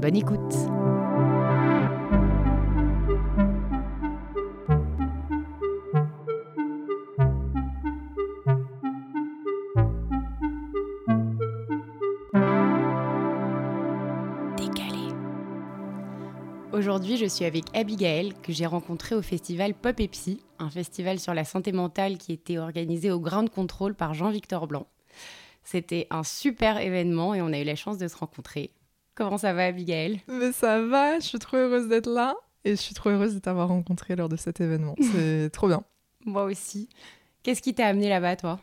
Bonne écoute. Aujourd'hui, je suis avec Abigail, que j'ai rencontrée au festival Pop et Psy, un festival sur la santé mentale qui était organisé au Ground Control par Jean-Victor Blanc. C'était un super événement et on a eu la chance de se rencontrer. Comment ça va, Abigail? Mais ça va, je suis trop heureuse d'être là et je suis trop heureuse de t'avoir rencontré lors de cet événement. C'est trop bien. Moi aussi. Qu'est-ce qui t'a amené là-bas, toi?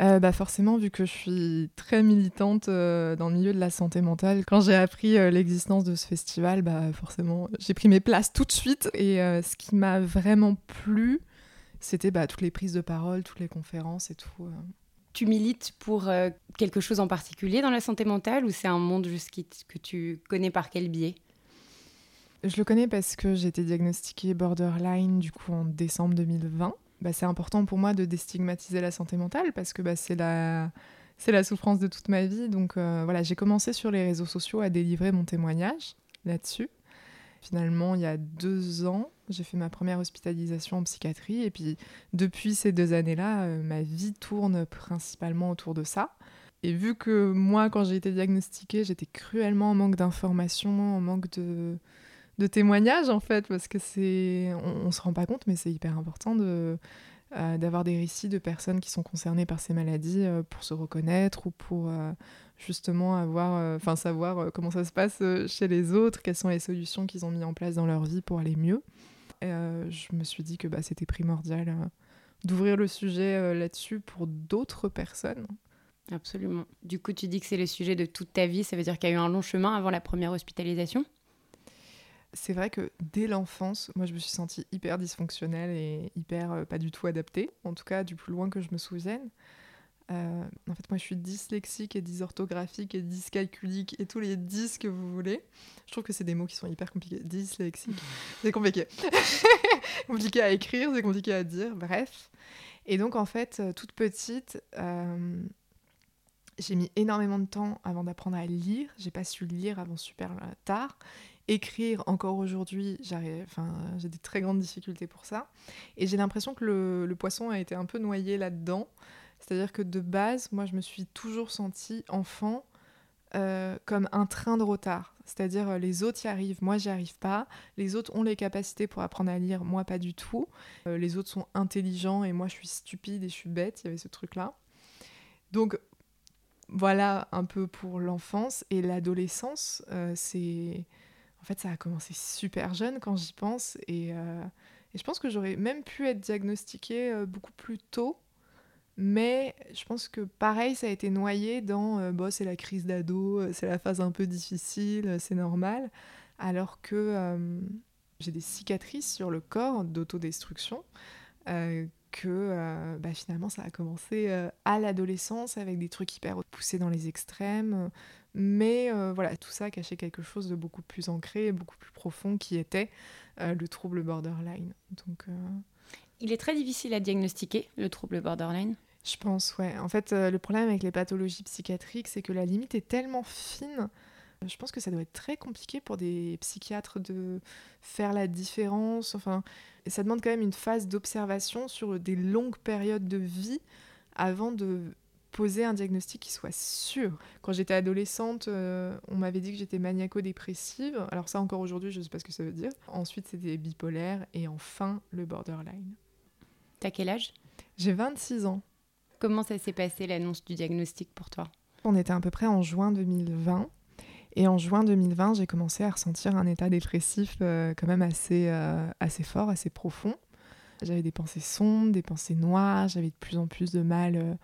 Euh, bah forcément, vu que je suis très militante euh, dans le milieu de la santé mentale, quand j'ai appris euh, l'existence de ce festival, bah forcément, j'ai pris mes places tout de suite. Et ce qui m'a vraiment plu, c'était bah, toutes les prises de parole, toutes les conférences et tout. Tu milites pour quelque chose en particulier dans la santé mentale ou c'est un monde juste que tu connais par quel biais? Je le connais parce que j'ai été diagnostiquée borderline du coup en décembre 2020. Bah, c'est important pour moi de déstigmatiser la santé mentale parce que bah, c'est la c'est la souffrance de toute ma vie. Donc euh, voilà, j'ai commencé sur les réseaux sociaux à délivrer mon témoignage là-dessus. Finalement, il y a deux ans, j'ai fait ma première hospitalisation en psychiatrie. Et puis, depuis ces deux années-là, euh, ma vie tourne principalement autour de ça. Et vu que moi, quand j'ai été diagnostiquée, j'étais cruellement en manque d'informations, en manque de, témoignages en fait, parce que c'est, on, se rend pas compte, mais c'est hyper important de euh, d'avoir des récits de personnes qui sont concernées par ces maladies euh, pour se reconnaître ou pour justement avoir, enfin savoir comment ça se passe chez les autres, quelles sont les solutions qu'ils ont mis en place dans leur vie pour aller mieux. Et, je me suis dit que bah, c'était primordial d'ouvrir le sujet là-dessus pour d'autres personnes. Absolument. Du coup, tu dis que c'est le sujet de toute ta vie, ça veut dire qu'il y a eu un long chemin avant la première hospitalisation? C'est vrai que dès l'enfance, moi je me suis sentie hyper dysfonctionnelle et hyper euh, pas du tout adaptée, en tout cas du plus loin que je me souvienne. Euh, en fait, moi je suis dyslexique et dysorthographique et dyscalculique et tous les dys que vous voulez. Je trouve que c'est des mots qui sont hyper compliqués. Dyslexique, c'est compliqué. compliqué à écrire, c'est compliqué à dire, bref. Et donc en fait, euh, toute petite, j'ai mis énormément de temps avant d'apprendre à lire. J'ai pas su lire avant super tard. Écrire encore aujourd'hui, enfin, j'ai des très grandes difficultés pour ça. Et j'ai l'impression que le, poisson a été un peu noyé là-dedans. C'est-à-dire que de base, moi, je me suis toujours sentie enfant euh, comme un train de retard. C'est-à-dire euh, les autres y arrivent, moi j'y arrive pas. Les autres ont les capacités pour apprendre à lire, moi pas du tout. Euh, les autres sont intelligents et moi je suis stupide et je suis bête. Il y avait ce truc-là. Donc voilà un peu pour l'enfance et l'adolescence. c'est en fait, ça a commencé super jeune quand j'y pense. Et, euh, je pense que j'aurais même pu être diagnostiquée beaucoup plus tôt. Mais je pense que pareil, ça a été noyé dans euh, bon, c'est la crise d'ado, c'est la phase un peu difficile, c'est normal. Alors que j'ai des cicatrices sur le corps d'autodestruction que bah, finalement ça a commencé à l'adolescence avec des trucs hyper poussés dans les extrêmes, mais euh, voilà, tout ça cachait quelque chose de beaucoup plus ancré, beaucoup plus profond qui était euh, le trouble borderline. Donc, euh, Il est très difficile à diagnostiquer, le trouble borderline Je pense, ouais. En fait, le problème avec les pathologies psychiatriques, c'est que la limite est tellement fine. Je pense que ça doit être très compliqué pour des psychiatres de faire la différence. Enfin, ça demande quand même une phase d'observation sur des longues périodes de vie avant de poser un diagnostic qui soit sûr. Quand j'étais adolescente, euh, on m'avait dit que j'étais maniaco-dépressive. Alors ça, encore aujourd'hui, je ne sais pas ce que ça veut dire. Ensuite, c'était bipolaire et enfin le borderline. T'as quel âge? J'ai 26 ans. Comment ça s'est passé l'annonce du diagnostic pour toi? On était à peu près en juin 2020. Et en juin 2020, j'ai commencé à ressentir un état dépressif euh, quand même assez, euh, assez fort, assez profond. J'avais des pensées sombres, des pensées noires, j'avais de plus en plus de mal euh,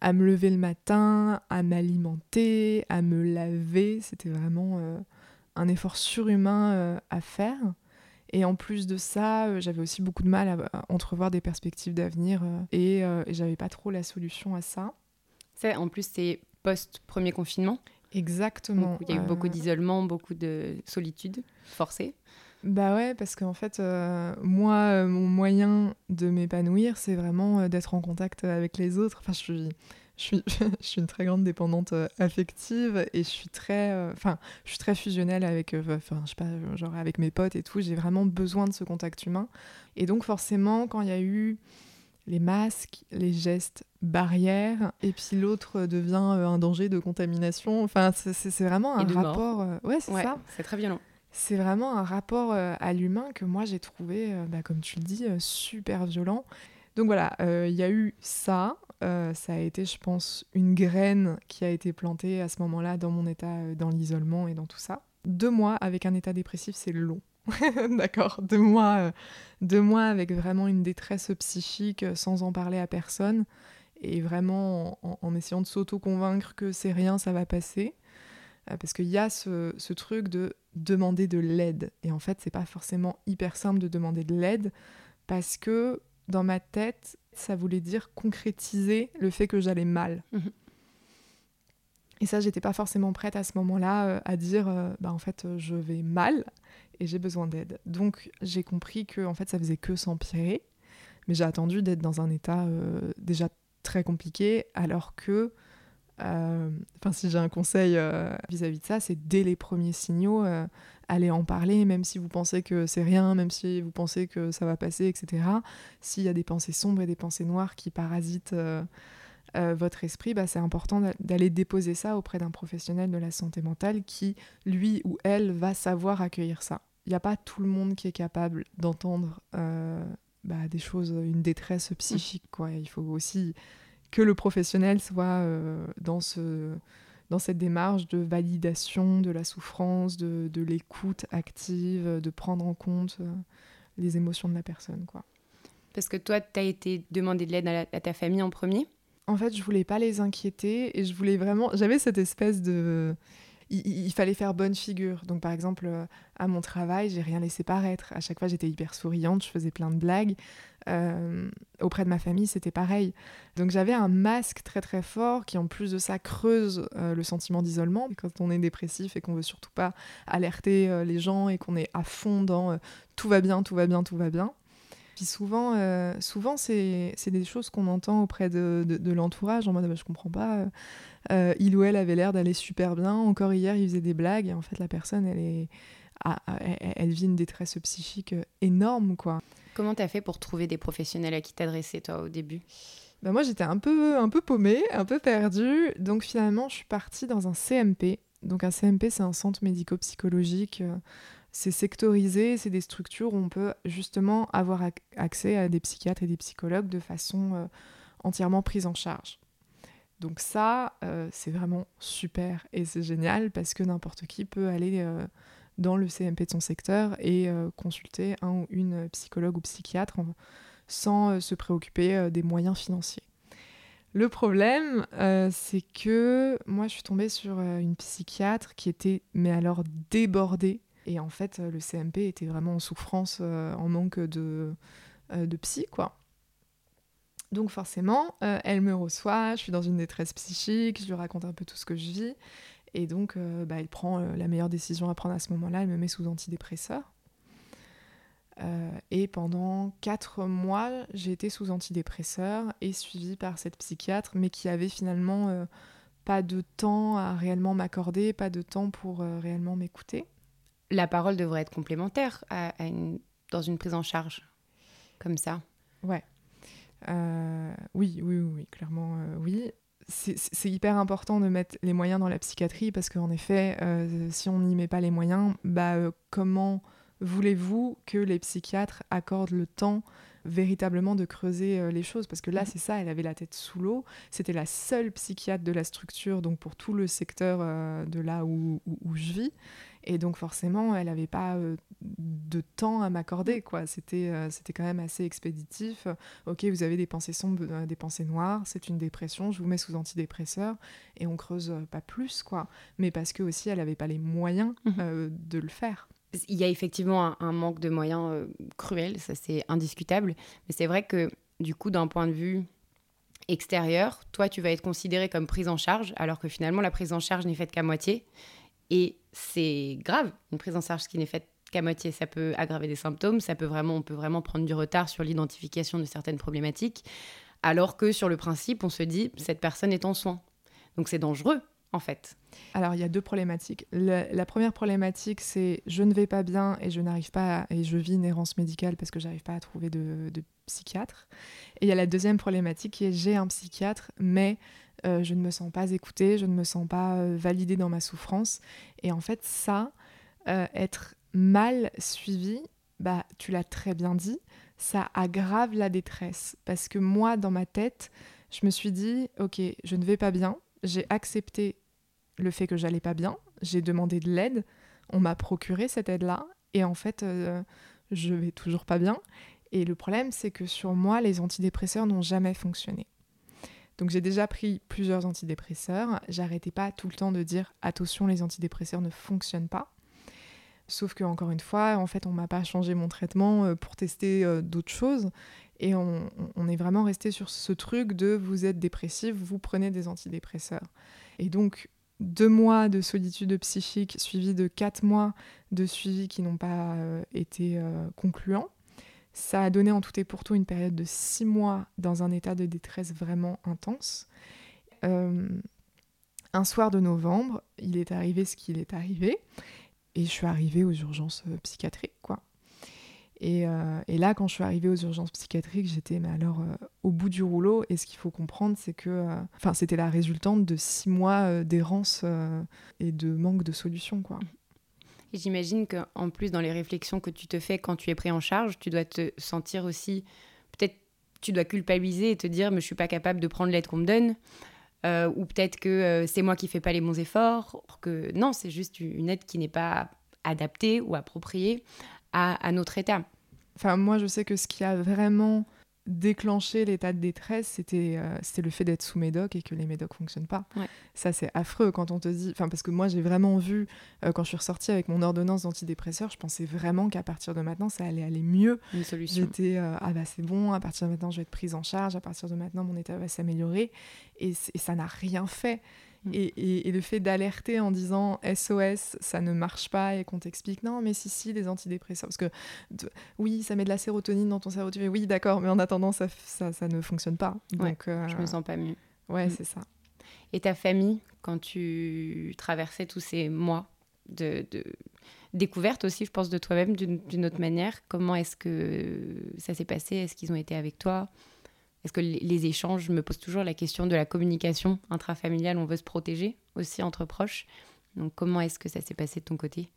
à me lever le matin, à m'alimenter, à me laver. C'était vraiment un effort surhumain à faire. Et en plus de ça, j'avais aussi beaucoup de mal à, entrevoir des perspectives d'avenir et, et j'avais pas trop la solution à ça. Ça, en plus, c'est post-premier confinement Exactement. il y a eu beaucoup d'isolement, beaucoup de solitude forcée. Bah ouais, parce qu'en fait, euh, moi, euh, mon moyen de m'épanouir, c'est vraiment euh, d'être en contact avec les autres. Enfin, je suis, je suis, je suis une très grande dépendante affective et je suis très, enfin, je suis très fusionnelle avec, enfin, je sais pas, genre avec mes potes et tout. J'ai vraiment besoin de ce contact humain. Et donc, forcément, quand il y a eu les masques, les gestes barrières, et puis l'autre devient euh, un danger de contamination. Enfin, c'est vraiment un rapport. Euh, ouais, c'est ça. C'est très violent. C'est vraiment un rapport euh, à l'humain que moi j'ai trouvé, bah, comme tu le dis, super violent. Donc voilà, il y a eu ça. Ça a été, je pense, une graine qui a été plantée à ce moment-là dans mon état, dans l'isolement et dans tout ça. Deux mois avec un état dépressif, c'est long. D'accord, deux mois, euh, deux mois avec vraiment une détresse psychique euh, sans en parler à personne et vraiment en, essayant de s'auto-convaincre que c'est rien, ça va passer. Euh, parce qu'il y a ce, ce, truc de demander de l'aide. Et en fait, c'est pas forcément hyper simple de demander de l'aide parce que dans ma tête, ça voulait dire concrétiser le fait que j'allais mal. Mmh et ça, j'étais pas forcément prête à ce moment-là à dire, bah en fait, je vais mal et j'ai besoin d'aide. Donc j'ai compris que en fait ça faisait que s'empirer, mais j'ai attendu d'être dans un état euh, déjà très compliqué, alors que, euh, enfin si j'ai un conseil euh, vis-à-vis de ça, c'est dès les premiers signaux, aller en parler, même si vous pensez que c'est rien, même si vous pensez que ça va passer, etc. S'il y a des pensées sombres et des pensées noires qui parasitent votre esprit, bah, c'est important d'aller déposer ça auprès d'un professionnel de la santé mentale qui, lui ou elle, va savoir accueillir ça il n'y a pas tout le monde qui est capable d'entendre euh, bah, des choses, une détresse psychique. Quoi. Il faut aussi que le professionnel soit euh, dans, ce, dans cette démarche de validation de la souffrance, de, de l'écoute active, de prendre en compte euh, les émotions de la personne. Quoi. Parce que toi, tu as été demandé de l'aide à, à, ta famille en premier? En fait, je voulais pas les inquiéter et je voulais vraiment. J'avais cette espèce de il, fallait faire bonne figure. Donc, par exemple, euh, à mon travail, j'ai rien laissé paraître. À chaque fois, j'étais hyper souriante, je faisais plein de blagues. Euh, auprès de ma famille, c'était pareil. Donc, j'avais un masque très très fort qui, en plus de ça, creuse euh, le sentiment d'isolement. Quand on est dépressif et qu'on veut surtout pas alerter les gens et qu'on est à fond dans tout va bien, tout va bien, tout va bien. Puis souvent, souvent c'est des choses qu'on entend auprès de, de, l'entourage en mode bah, je comprends pas, euh, il ou elle avait l'air d'aller super bien. Encore hier, il faisait des blagues. Et en fait, la personne, elle, est, elle, vit une détresse psychique euh, énorme, quoi. Comment t'as fait pour trouver des professionnels à qui t'adresser, toi, au début? Bah moi, j'étais un peu, un peu paumée, un peu perdue. Donc finalement, je suis partie dans un CMP. Donc un CMP, c'est un centre médico-psychologique. Euh, c'est sectorisé, c'est des structures où on peut justement avoir accès à des psychiatres et des psychologues de façon entièrement prise en charge. Donc ça, euh, c'est vraiment super et c'est génial parce que n'importe qui peut aller euh, dans le CMP de son secteur et euh, consulter un ou une psychologue ou psychiatre sans se préoccuper des moyens financiers. Le problème, c'est que moi, je suis tombée sur une psychiatre qui était, mais alors, débordée. Et en fait, le CMP était vraiment en souffrance, en manque de, de psy, quoi. Donc forcément, euh, elle me reçoit, je suis dans une détresse psychique, je lui raconte un peu tout ce que je vis. Et donc, euh, bah, elle prend euh, la meilleure décision à prendre à ce moment-là, elle me met sous antidépresseur. et pendant quatre mois, j'ai été sous antidépresseur et suivie par cette psychiatre, mais qui avait finalement pas de temps à réellement m'accorder, pas de temps pour réellement m'écouter. La parole devrait être complémentaire dans une prise en charge, comme ça. Ouais. Euh, oui, oui, oui, clairement, euh, oui. C'est hyper important de mettre les moyens dans la psychiatrie parce qu'en effet, euh, si on n'y met pas les moyens, bah, comment voulez-vous que les psychiatres accordent le temps véritablement de creuser les choses? Parce que là, c'est ça, elle avait la tête sous l'eau. C'était la seule psychiatre de la structure, donc pour tout le secteur de là où, où, je vis. Et donc forcément, elle n'avait pas euh, de temps à m'accorder. quoi. C'était c'était quand même assez expéditif. Ok, vous avez des pensées sombres, des pensées noires, c'est une dépression, je vous mets sous antidépresseur. Et on creuse pas plus, quoi. Mais parce que aussi, elle n'avait pas les moyens mmh. de le faire il y a effectivement un, manque de moyens euh, cruel, ça c'est indiscutable. Mais c'est vrai que du coup, d'un point de vue extérieur, toi, tu vas être considéré comme prise en charge, alors que finalement, la prise en charge n'est faite qu'à moitié. Et c'est grave, une prise en charge qui n'est faite qu'à moitié, ça peut aggraver des symptômes, ça peut vraiment, on peut vraiment prendre du retard sur l'identification de certaines problématiques, alors que sur le principe, on se dit, cette personne est en soins. Donc c'est dangereux en fait Alors, il y a deux problématiques. la première problématique, c'est je ne vais pas bien et je n'arrive pas et je vis une errance médicale parce que j'arrive pas à trouver de, psychiatre. Et il y a la deuxième problématique qui est j'ai un psychiatre, mais euh, je ne me sens pas écoutée, je ne me sens pas euh, validée dans ma souffrance. Et en fait, ça, euh, être mal suivi, bah, tu l'as très bien dit, ça aggrave la détresse. Parce que moi, dans ma tête, je me suis dit, ok, je ne vais pas bien, j'ai accepté le fait que j'allais pas bien, j'ai demandé de l'aide, on m'a procuré cette aide-là, et en fait, euh, je vais toujours pas bien. Et le problème, c'est que sur moi, les antidépresseurs n'ont jamais fonctionné. Donc j'ai déjà pris plusieurs antidépresseurs, j'arrêtais pas tout le temps de dire attention, les antidépresseurs ne fonctionnent pas. Sauf que encore une fois, en fait, on m'a pas changé mon traitement euh, pour tester euh, d'autres choses. Et on, est vraiment resté sur ce truc de vous êtes dépressif, vous prenez des antidépresseurs. Et donc, deux mois de solitude psychique suivis de quatre mois de suivi qui n'ont pas euh, été concluants. Ça a donné en tout et pour tout une période de six mois dans un état de détresse vraiment intense. Euh, un soir de novembre, il est arrivé ce qu'il est arrivé, et je suis arrivée aux urgences psychiatriques, quoi. Euh, et, là, quand je suis arrivée aux urgences psychiatriques, j'étais mais alors euh, au bout du rouleau. Et ce qu'il faut comprendre, c'est que, euh, enfin, c'était la résultante de six mois d'errance et de manque de solution, quoi. Et j'imagine qu'en plus, dans les réflexions que tu te fais quand tu es pris en charge, tu dois te sentir aussi, peut-être, tu dois culpabiliser et te dire, mais je suis pas capable de prendre l'aide qu'on me donne. ou peut-être que c'est moi qui fais pas les bons efforts. Que non, c'est juste une aide qui n'est pas adaptée ou appropriée à, notre état. Enfin, moi, je sais que ce qui a vraiment déclenché l'état de détresse, c'était euh, c'était le fait d'être sous médoc et que les médocs fonctionnent pas. Ça, c'est affreux quand on te dit... Enfin, parce que moi, j'ai vraiment vu, euh, quand je suis ressortie avec mon ordonnance d'antidépresseur, je pensais vraiment qu'à partir de maintenant, ça allait aller mieux. Une solution. J'étais, euh, ah bah c'est bon, à partir de maintenant, je vais être prise en charge, à partir de maintenant, mon état va s'améliorer. Et, et, ça n'a rien fait. Mm. Et, le fait d'alerter en disant SOS, ça ne marche pas, et qu'on t'explique non, mais si, si, les antidépresseurs. Parce que oui, ça met de la sérotonine dans ton cerveau. Tu fais oui, d'accord, mais en attendant, ça, ça, ça ne fonctionne pas. Donc, euh, je me sens pas mieux. Ouais, mm. c'est ça. Et ta famille, quand tu traversais tous ces mois de, de découverte aussi, je pense, de toi-même d'une autre manière, comment est-ce que ça s'est passé? Est-ce qu'ils ont été avec toi? Est-ce que les échanges, je me pose toujours la question de la communication intrafamiliale, on veut se protéger aussi entre proches. Donc comment est-ce que ça s'est passé de ton côté?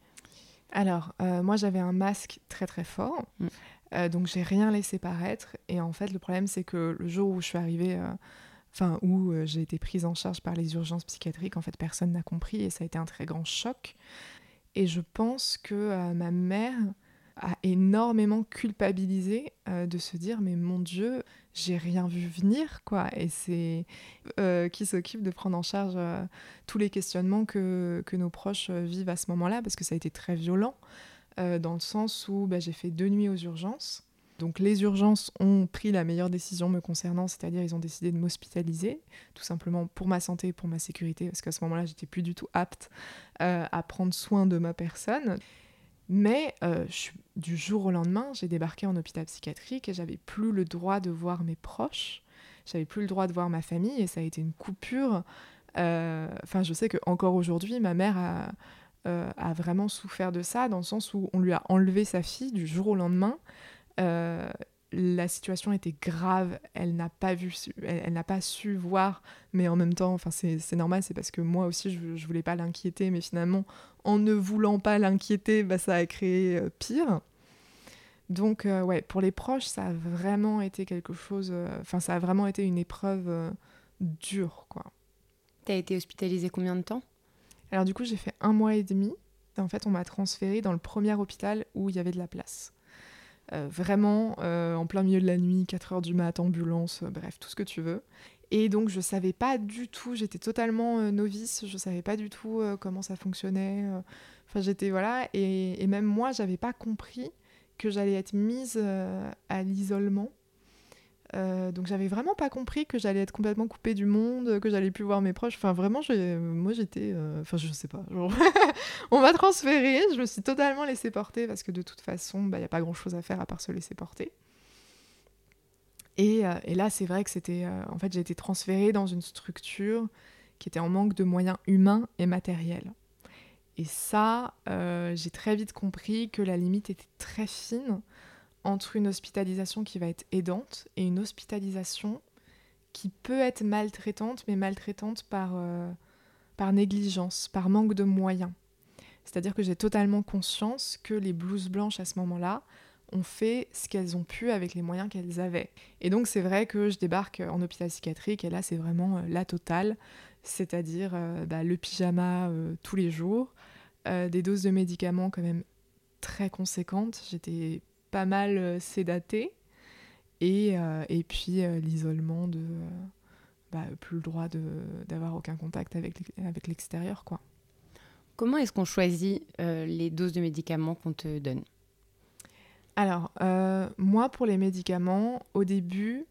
Alors, euh, moi j'avais un masque très très fort, mm. euh, donc j'ai rien laissé paraître. Et en fait, le problème c'est que le jour où je suis arrivée, euh, enfin où j'ai été prise en charge par les urgences psychiatriques, en fait personne n'a compris et ça a été un très grand choc. Et je pense que ma mère a énormément culpabilisé de se dire mais mon Dieu, j'ai rien vu venir, quoi. Et c'est euh, qui s'occupe de prendre en charge euh, tous les questionnements que, que nos proches euh, vivent à ce moment-là, parce que ça a été très violent, dans le sens où bah, j'ai fait deux nuits aux urgences. Donc les urgences ont pris la meilleure décision me concernant, c'est-à-dire ils ont décidé de m'hospitaliser, tout simplement pour ma santé pour ma sécurité, parce qu'à ce moment-là, j'étais plus du tout apte à prendre soin de ma personne. Mais euh, du jour au lendemain, j'ai débarqué en hôpital psychiatrique et j'avais plus le droit de voir mes proches, j'avais plus le droit de voir ma famille et ça a été une coupure. Euh, enfin, je sais que encore aujourd'hui, ma mère a, euh, a, vraiment souffert de ça dans le sens où on lui a enlevé sa fille du jour au lendemain la situation était grave, elle n'a pas vu, elle, n'a pas su voir, mais en même temps, enfin c'est normal, c'est parce que moi aussi je, je voulais pas l'inquiéter, mais finalement en ne voulant pas l'inquiéter, bah, ça a créé euh, pire. Donc, ouais, pour les proches, ça a vraiment été quelque chose. Enfin, ça a vraiment été une épreuve dure, quoi. T'as été hospitalisée combien de temps? Alors, du coup, j'ai fait un mois et demi. En fait, on m'a transférée dans le premier hôpital où il y avait de la place. Vraiment, en plein milieu de la nuit, 4 heures du mat, ambulance, bref, tout ce que tu veux. Et donc je savais pas du tout, j'étais totalement euh, novice, je savais pas du tout euh, comment ça fonctionnait. Euh. Enfin j'étais voilà, et, et, même moi j'avais pas compris que j'allais être mise à l'isolement. Donc j'avais vraiment pas compris que j'allais être complètement coupée du monde, que j'allais plus voir mes proches. Enfin vraiment, moi j'étais, enfin je sais pas. on m'a transférée, je me suis totalement laissée porter parce que de toute façon, il bah, n'y a pas grand chose à faire à part se laisser porter. Euh, et, là, c'est vrai que c'était. Euh, en fait, j'ai été transférée dans une structure qui était en manque de moyens humains et matériels. Et ça, euh, j'ai très vite compris que la limite était très fine entre une hospitalisation qui va être aidante et une hospitalisation qui peut être maltraitante, mais maltraitante par, par négligence, par manque de moyens. C'est-à-dire que j'ai totalement conscience que les blouses blanches à ce moment-là, ont fait ce qu'elles ont pu avec les moyens qu'elles avaient. Et donc c'est vrai que je débarque en hôpital psychiatrique et là c'est vraiment euh, la totale, c'est-à-dire euh, bah, le pyjama euh, tous les jours, des doses de médicaments quand même très conséquentes, j'étais pas mal sédatée, et, et puis l'isolement de... Bah, plus le droit d'avoir aucun contact avec, avec l'extérieur quoi. Comment est-ce qu'on choisit les doses de médicaments qu'on te donne? Alors, euh, moi, pour les médicaments, au début,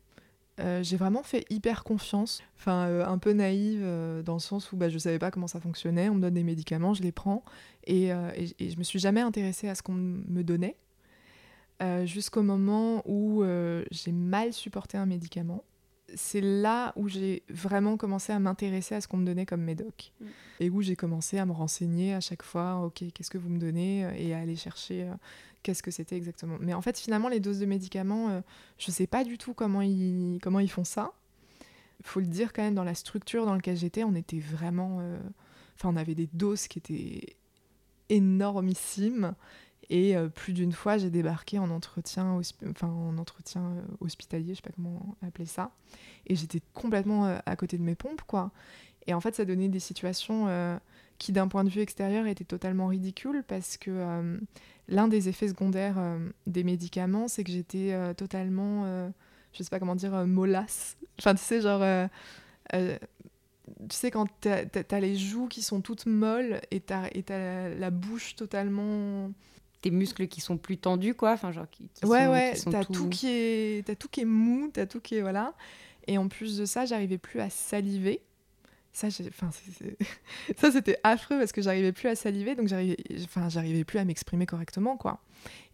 euh, j'ai vraiment fait hyper confiance, enfin euh, un peu naïve dans le sens où bah, je ne savais pas comment ça fonctionnait, on me donne des médicaments, je les prends, et, et, et je me suis jamais intéressée à ce qu'on me donnait, jusqu'au moment où j'ai mal supporté un médicament. C'est là où j'ai vraiment commencé à m'intéresser à ce qu'on me donnait comme médoc. Mm. Et où j'ai commencé à me renseigner à chaque fois, ok, qu'est-ce que vous me donnez? Et à aller chercher qu'est-ce que c'était exactement? Mais en fait, finalement, les doses de médicaments, euh, je ne sais pas du tout comment ils, comment ils font ça. Il faut le dire quand même, dans la structure dans laquelle j'étais, on était vraiment... Euh, enfin, on avait des doses qui étaient énormissimes. Et euh, plus d'une fois, j'ai débarqué en entretien, en entretien hospitalier, je sais pas comment appeler ça. Et j'étais complètement à côté de mes pompes, quoi. Et en fait, ça donnait des situations qui, d'un point de vue extérieur, étaient totalement ridicules parce que l'un des effets secondaires euh, des médicaments, c'est que j'étais euh, totalement, euh, je sais pas comment dire, mollasse. Enfin, tu sais, genre, tu sais, quand t'as as, les joues qui sont toutes molles et t'as la bouche totalement tes muscles qui sont plus tendus quoi enfin genre qui, ouais ouais t'as tout... tout qui est as tout qui est mou t'as tout qui est voilà et en plus de ça j'arrivais plus à saliver ça, enfin, ça c'était affreux parce que j'arrivais plus à saliver, donc j'arrivais, enfin, j'arrivais plus à m'exprimer correctement, quoi.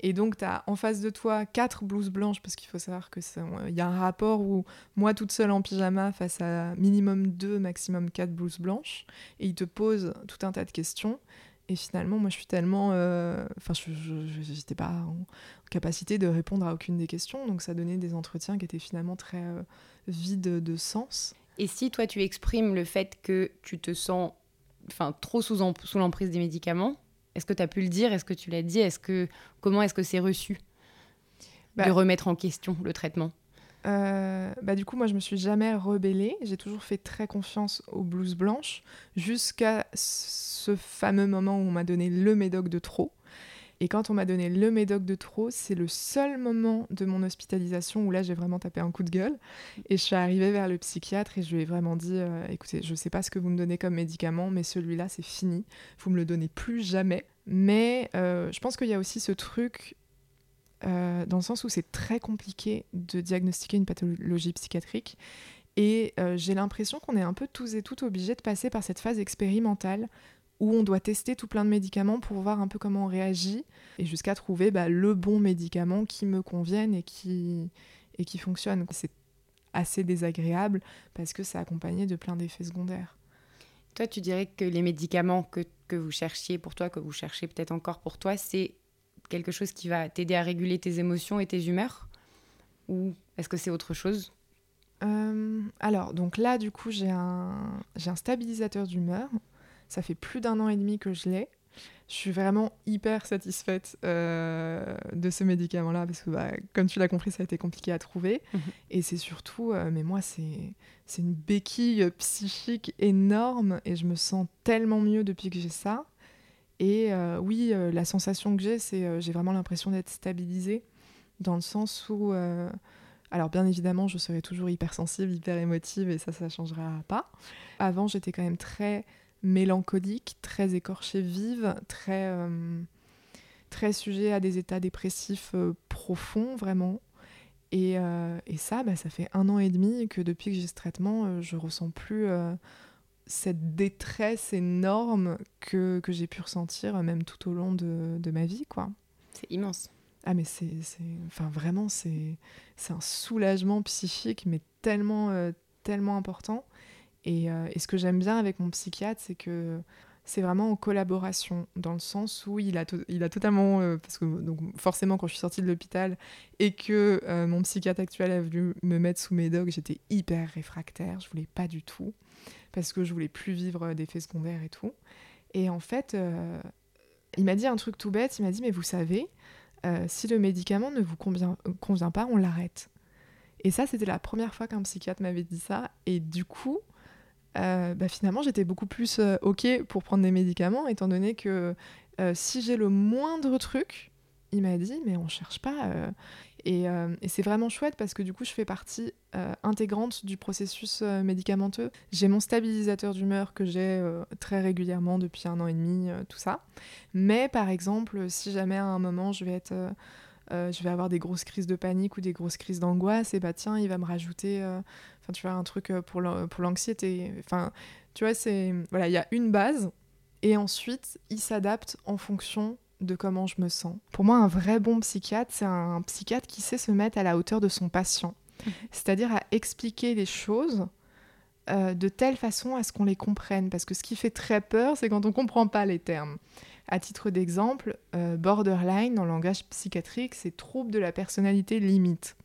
Et donc, tu as en face de toi quatre blouses blanches, parce qu'il faut savoir que il y a un rapport où moi toute seule en pyjama face à minimum deux, maximum quatre blouses blanches, et ils te posent tout un tas de questions. Et finalement, moi, je suis tellement, euh, enfin, je n'étais pas en capacité de répondre à aucune des questions, donc ça donnait des entretiens qui étaient finalement très euh, vides de sens. Et si toi, tu exprimes le fait que tu te sens enfin, trop sous, sous l'emprise des médicaments, est-ce que tu as pu le dire? Est-ce que tu l'as dit? Est-ce que Comment est-ce que c'est reçu? Bah de remettre en question le traitement euh, bah du coup, moi, je me suis jamais rebellée. J'ai toujours fait très confiance aux blouses blanches jusqu'à ce fameux moment où on m'a donné le médoc de trop. Et quand on m'a donné le médoc de trop, c'est le seul moment de mon hospitalisation où là j'ai vraiment tapé un coup de gueule. Et je suis arrivée vers le psychiatre et je lui ai vraiment dit euh, écoutez, je sais pas ce que vous me donnez comme médicament, mais celui-là c'est fini. Vous me le donnez plus jamais. Mais euh, je pense qu'il y a aussi ce truc euh, dans le sens où c'est très compliqué de diagnostiquer une pathologie psychiatrique. Et j'ai l'impression qu'on est un peu tous et toutes obligés de passer par cette phase expérimentale où on doit tester tout plein de médicaments pour voir un peu comment on réagit et jusqu'à trouver bah, le bon médicament qui me convienne et qui, et qui fonctionne. C'est assez désagréable parce que c'est accompagné de plein d'effets secondaires. Toi, tu dirais que les médicaments que, que vous cherchiez pour toi, que vous cherchez peut-être encore pour toi, c'est quelque chose qui va t'aider à réguler tes émotions et tes humeurs Ou est-ce que c'est autre chose? Euh, alors, donc là, du coup, j'ai un, j'ai un stabilisateur d'humeur ça fait plus d'un an et demi que je l'ai. je suis vraiment hyper satisfaite euh, de ce médicament-là parce que, bah, comme tu l'as compris, ça a été compliqué à trouver. Mhm. Et c'est surtout, euh, mais moi, c'est une béquille psychique énorme et je me sens tellement mieux depuis que j'ai ça. Et euh, oui, la sensation que j'ai, c'est j'ai vraiment l'impression d'être stabilisée dans le sens où, alors bien évidemment, je serai toujours hypersensible, hyper émotive et ça, ça changera pas. Avant, j'étais quand même très mélancolique, très écorchée vive, très, euh, très sujet à des états dépressifs euh, profonds, vraiment. Et, euh, et ça, bah, ça fait un an et demi que depuis que j'ai ce traitement, je ressens plus cette détresse énorme que, que j'ai pu ressentir, même tout au long de, de ma vie. quoi. C'est immense. Ah mais c'est, enfin vraiment c'est, c'est un soulagement psychique mais tellement tellement important euh, et, ce que j'aime bien avec mon psychiatre, c'est que c'est vraiment en collaboration, dans le sens où il a, il a totalement... Euh, parce que donc, forcément, quand je suis sortie de l'hôpital et que euh, mon psychiatre actuel a voulu me mettre sous mes dogs, j'étais hyper réfractaire, je voulais pas du tout, parce que je voulais plus vivre d'effets secondaires et tout. Et en fait, il m'a dit un truc tout bête, il m'a dit, mais vous savez, si le médicament ne vous convient, pas, on l'arrête. Et ça, c'était la première fois qu'un psychiatre m'avait dit ça. Et du coup, euh, bah, finalement j'étais beaucoup plus euh, ok pour prendre des médicaments étant donné que euh, si j'ai le moindre truc il m'a dit mais on cherche pas et, et c'est vraiment chouette parce que du coup je fais partie intégrante du processus médicamenteux j'ai mon stabilisateur d'humeur que j'ai très régulièrement depuis un an et demi tout ça mais par exemple si jamais à un moment je vais être je vais avoir des grosses crises de panique ou des grosses crises d'angoisse, et bah tiens, il va me rajouter tu vois, un truc euh, pour l'anxiété. Enfin, tu vois, c'est. Voilà, il y a une base, et ensuite, il s'adapte en fonction de comment je me sens. Pour moi, un vrai bon psychiatre, c'est un psychiatre qui sait se mettre à la hauteur de son patient. Mhm. C'est-à-dire à expliquer les choses euh, de telle façon à ce qu'on les comprenne. Parce que ce qui fait très peur, c'est quand on ne comprend pas les termes. À titre d'exemple, euh, borderline, en langage psychiatrique, c'est trouble de la personnalité limite.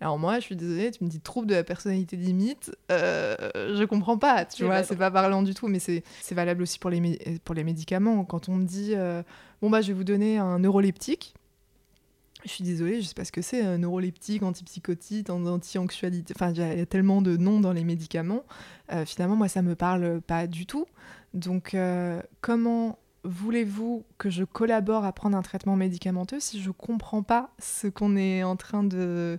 Alors moi, je suis désolée, tu me dis trouble de la personnalité limite, euh, je comprends pas, tu vois, c'est pas parlant du tout, mais c'est valable aussi pour les, pour les médicaments. Quand on me dit, euh, bon bah je vais vous donner un neuroleptique, je suis désolée, je sais pas ce que c'est, un neuroleptique, antipsychotique, anti-anxiolytique, enfin il y, a tellement de noms dans les médicaments, euh, finalement moi ça me parle pas du tout. Donc euh, comment voulez-vous que je collabore à prendre un traitement médicamenteux si je comprends pas ce qu'on est en train de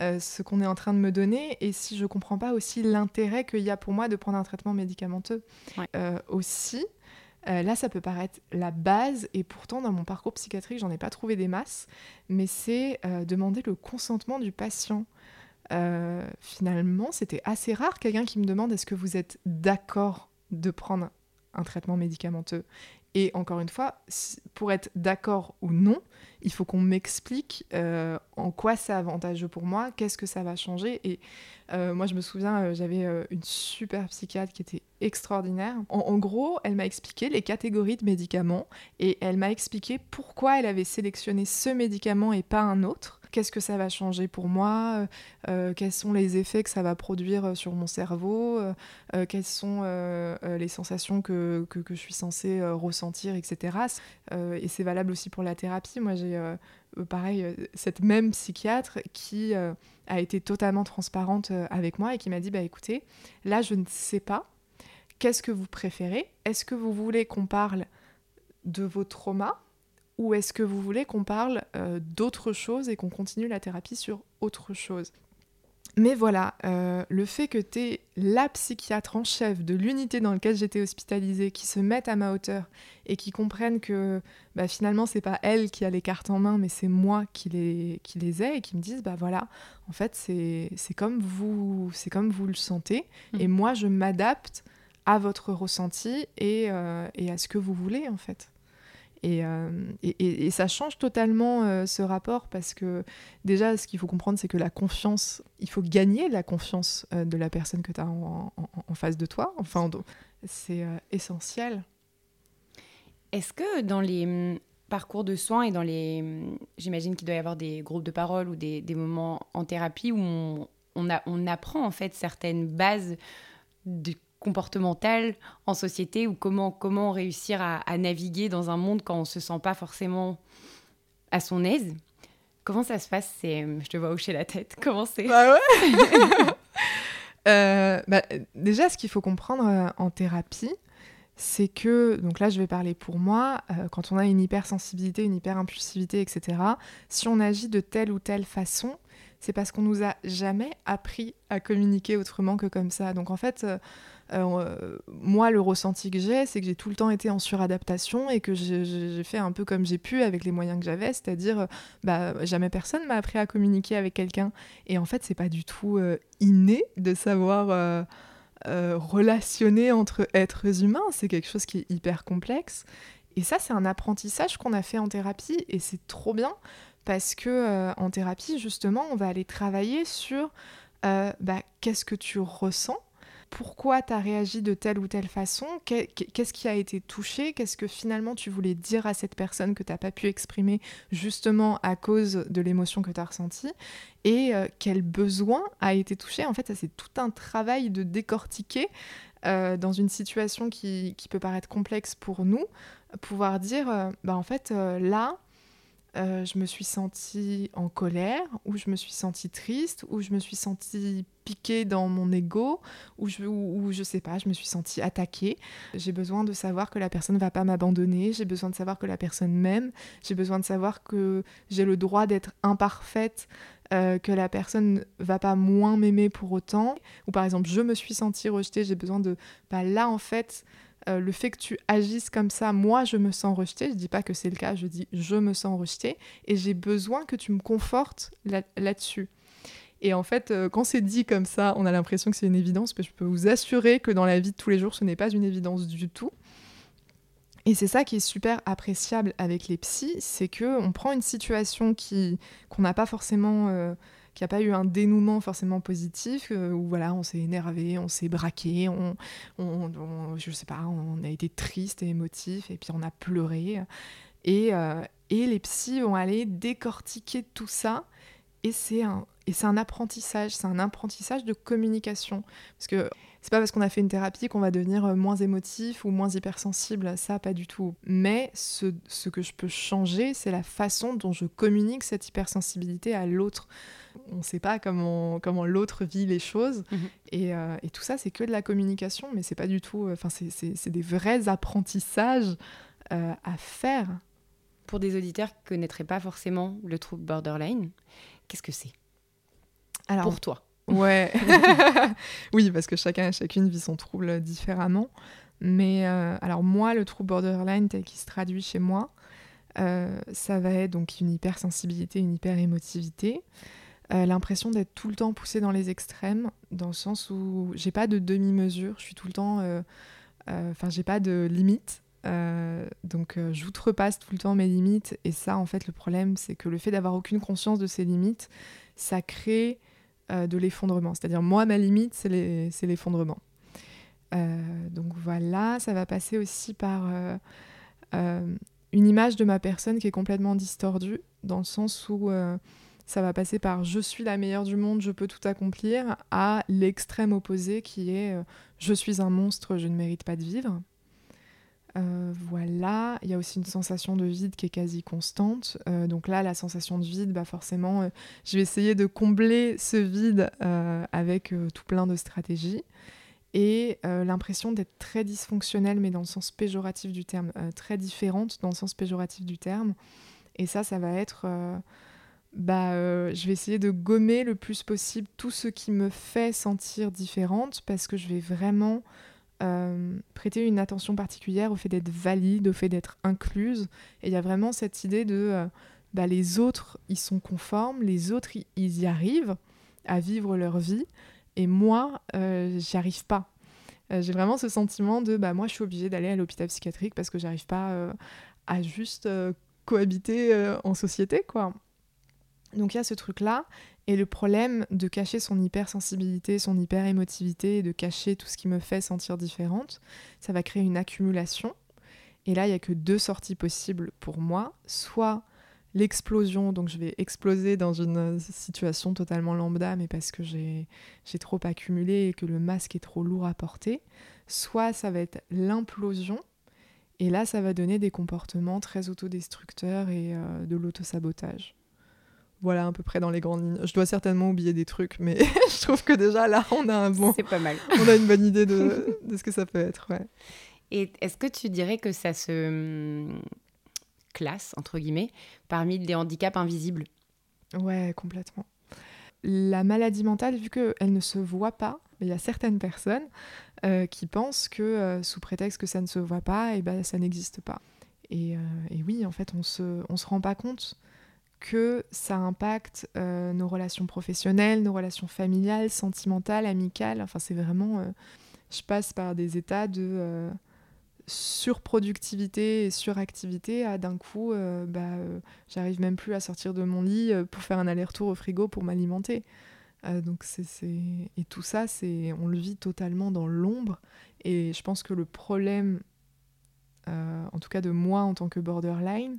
euh, ce qu'on est en train de me donner et si je comprends pas aussi l'intérêt qu'il y a pour moi de prendre un traitement médicamenteux. Euh, aussi, euh, là, ça peut paraître la base, et pourtant, dans mon parcours psychiatrique, j'en ai pas trouvé des masses, mais c'est demander le consentement du patient. finalement, c'était assez rare quelqu'un qui me demande est-ce que vous êtes d'accord de prendre un traitement médicamenteux? Et encore une fois, pour être d'accord ou non, il faut qu'on m'explique euh, en quoi c'est avantageux pour moi, qu'est-ce que ça va changer. Et euh, moi, je me souviens, euh, j'avais une super psychiatre qui était extraordinaire. En, gros, elle m'a expliqué les catégories de médicaments et elle m'a expliqué pourquoi elle avait sélectionné ce médicament et pas un autre qu'est-ce que ça va changer pour moi, quels sont les effets que ça va produire sur mon cerveau, quelles sont les sensations que, que, je suis censée ressentir, etc. et c'est valable aussi pour la thérapie. Moi, j'ai pareil cette même psychiatre qui a été totalement transparente avec moi et qui m'a dit, bah écoutez, là, je ne sais pas. Qu'est-ce que vous préférez? Est-ce que vous voulez qu'on parle de vos traumas ou est-ce que vous voulez qu'on parle euh, d'autre chose et qu'on continue la thérapie sur autre chose? Mais voilà, euh, le fait que tu es la psychiatre en chef de l'unité dans laquelle j'étais hospitalisée, qui se mette à ma hauteur et qui comprenne que bah, finalement c'est pas elle qui a les cartes en main, mais c'est moi qui les, qui les ai et qui me disent bah voilà, en fait c'est comme vous c'est comme vous le sentez mmh. et moi je m'adapte à votre ressenti et, euh, et à ce que vous voulez en fait. Euh, et, ça change totalement euh, ce rapport parce que déjà, ce qu'il faut comprendre, c'est que la confiance, il faut gagner la confiance euh, de la personne que tu as en, face de toi. Enfin, c'est essentiel. Est-ce que dans les hum, parcours de soins et dans les... Hum, j'imagine qu'il doit y avoir des groupes de parole ou des, moments en thérapie où on, on apprend en fait certaines bases de comportementales en société ou comment, comment réussir à, naviguer dans un monde quand on se sent pas forcément à son aise. Comment ça se passe? Je te vois hocher la tête. Comment c'est? Bah ouais euh, bah, Déjà, ce qu'il faut comprendre euh, en thérapie, c'est que, donc là je vais parler pour moi, euh, quand on a une hypersensibilité, une hyperimpulsivité, etc., si on agit de telle ou telle façon, c'est parce qu'on nous a jamais appris à communiquer autrement que comme ça. Donc en fait, euh, euh, moi, le ressenti que j'ai, c'est que j'ai tout le temps été en suradaptation et que j'ai fait un peu comme j'ai pu avec les moyens que j'avais, c'est-à-dire, bah, jamais personne m'a appris à communiquer avec quelqu'un. Et en fait, c'est pas du tout euh, inné de savoir relationner entre êtres humains. C'est quelque chose qui est hyper complexe. Et ça, c'est un apprentissage qu'on a fait en thérapie et c'est trop bien parce que euh, en thérapie, justement, on va aller travailler sur euh, bah, qu'est-ce que tu ressens, pourquoi tu as réagi de telle ou telle façon, qu'est-ce qui a été touché, qu'est-ce que finalement tu voulais dire à cette personne que tu n'as pas pu exprimer justement à cause de l'émotion que tu as ressentie, et euh, quel besoin a été touché? En fait, ça c'est tout un travail de décortiquer dans une situation qui, peut paraître complexe pour nous, pouvoir dire, bah en fait, là, euh, je me suis sentie en colère, ou je me suis sentie triste, ou je me suis sentie piquée dans mon ego, ou je, ou, je sais pas, je me suis sentie attaquée. J'ai besoin de savoir que la personne ne va pas m'abandonner, j'ai besoin de savoir que la personne m'aime, j'ai besoin de savoir que j'ai le droit d'être imparfaite, euh, que la personne va pas moins m'aimer pour autant. Ou par exemple, je me suis sentie rejetée, j'ai besoin de... Bah là, en fait, euh, le fait que tu agisses comme ça, moi je me sens rejetée, je dis pas que c'est le cas, je dis je me sens rejetée et j'ai besoin que tu me confortes là-dessus. et en fait, euh, quand c'est dit comme ça, on a l'impression que c'est une évidence, mais je peux vous assurer que dans la vie de tous les jours, ce n'est pas une évidence du tout. Et c'est ça qui est super appréciable avec les psys, c'est que on prend une situation qui qu'on n'a pas forcément euh, qu'il n'y a pas eu un dénouement forcément positif, euh, où voilà, on s'est énervé, on s'est braqué, on, on, je sais pas, on a été triste et émotif, et puis on a pleuré. Et, euh, et les psys vont aller décortiquer tout ça, et c'est un, et c'est un apprentissage, c'est un apprentissage de communication. Parce que c'est pas parce qu'on a fait une thérapie qu'on va devenir euh, moins émotif ou moins hypersensible, ça pas du tout. Mais ce, ce que je peux changer, c'est la façon dont je communique cette hypersensibilité à l'autre on ne sait pas comment, comment l'autre vit les choses. Mhm. Euh, et, tout ça, c'est que de la communication, mais c'est pas du tout. Enfin, c'est des vrais apprentissages euh, à faire. Pour des auditeurs qui ne connaîtraient pas forcément le trouble borderline, qu'est-ce que c'est? Pour toi. Ouais. oui, parce que chacun et chacune vit son trouble différemment. Mais euh, alors moi, le trouble borderline tel qu'il se traduit chez moi, ça va être donc une hypersensibilité, une hyperémotivité. Euh, l'impression d'être tout le temps poussée dans les extrêmes, dans le sens où j'ai pas de demi-mesure, je suis tout le temps. Euh, euh, enfin, j'ai pas de limite. donc, j'outrepasse tout le temps mes limites. Et ça, en fait, le problème, c'est que le fait d'avoir aucune conscience de ces limites, ça crée de l'effondrement. C'est-à-dire, moi, ma limite, c'est l'effondrement. donc voilà, ça va passer aussi par une image de ma personne qui est complètement distordue, dans le sens où ça va passer par je suis la meilleure du monde, je peux tout accomplir, à l'extrême opposé qui est euh, je suis un monstre, je ne mérite pas de vivre. Euh, voilà, il y a aussi une sensation de vide qui est quasi constante. Euh, donc là, la sensation de vide, bah forcément, je vais essayer de combler ce vide avec tout plein de stratégies. Et l'impression d'être très dysfonctionnelle, mais dans le sens péjoratif du terme, très différente dans le sens péjoratif du terme. Et ça, ça va être bah, euh, je vais essayer de gommer le plus possible tout ce qui me fait sentir différente parce que je vais vraiment euh, prêter une attention particulière au fait d'être valide, au fait d'être incluse. Et il y a vraiment cette idée de euh, bah, les autres, ils sont conformes, les autres, ils y arrivent à vivre leur vie et moi, j'y arrive pas. J'ai vraiment ce sentiment de bah, moi, je suis obligée d'aller à l'hôpital psychiatrique parce que j'arrive pas à juste cohabiter en société, quoi. Donc il y a ce truc-là, et le problème de cacher son hypersensibilité, son hyperémotivité, de cacher tout ce qui me fait sentir différente, ça va créer une accumulation. Et là, il n'y a que deux sorties possibles pour moi. Soit l'explosion, donc je vais exploser dans une situation totalement lambda, mais parce que j'ai trop accumulé et que le masque est trop lourd à porter. Soit ça va être l'implosion, et là ça va donner des comportements très autodestructeurs et euh, de l'autosabotage. Voilà à peu près dans les grandes lignes. Je dois certainement oublier des trucs, mais je trouve que déjà là on a un bon. C'est pas mal. on a une bonne idée de, de ce que ça peut être. Ouais. Et est-ce que tu dirais que ça se classe, entre guillemets, parmi des handicaps invisibles? Ouais, complètement. La maladie mentale, vu qu'elle ne se voit pas, il y a certaines personnes euh, qui pensent que euh, sous prétexte que ça ne se voit pas, et eh ben, ça n'existe pas. Et, euh, et, oui, en fait, on se, on se rend pas compte que ça impacte nos relations professionnelles, nos relations familiales, sentimentales, amicales. Enfin, c'est vraiment... je passe par des états de surproductivité et suractivité à d'un coup, euh, bah, euh, j'arrive même plus à sortir de mon lit euh, pour faire un aller-retour au frigo pour m'alimenter. donc c'est, Et tout ça, c'est on le vit totalement dans l'ombre. Et je pense que le problème, en tout cas de moi en tant que borderline,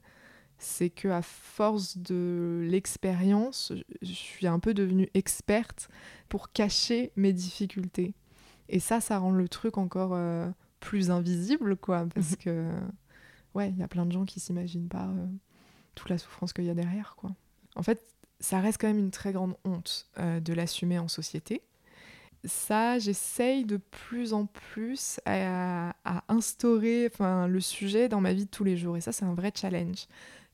c'est que à force de l'expérience, je suis un peu devenue experte pour cacher mes difficultés. Et ça, ça rend le truc encore plus invisible, quoi, parce mhm. que, ouais, il y a plein de gens qui s'imaginent pas euh, toute la souffrance qu'il y a derrière, quoi. En fait, ça reste quand même une très grande honte euh, de l'assumer en société. Ça, j'essaye de plus en plus à, instaurer enfin, le sujet dans ma vie de tous les jours. Et ça, c'est un vrai challenge.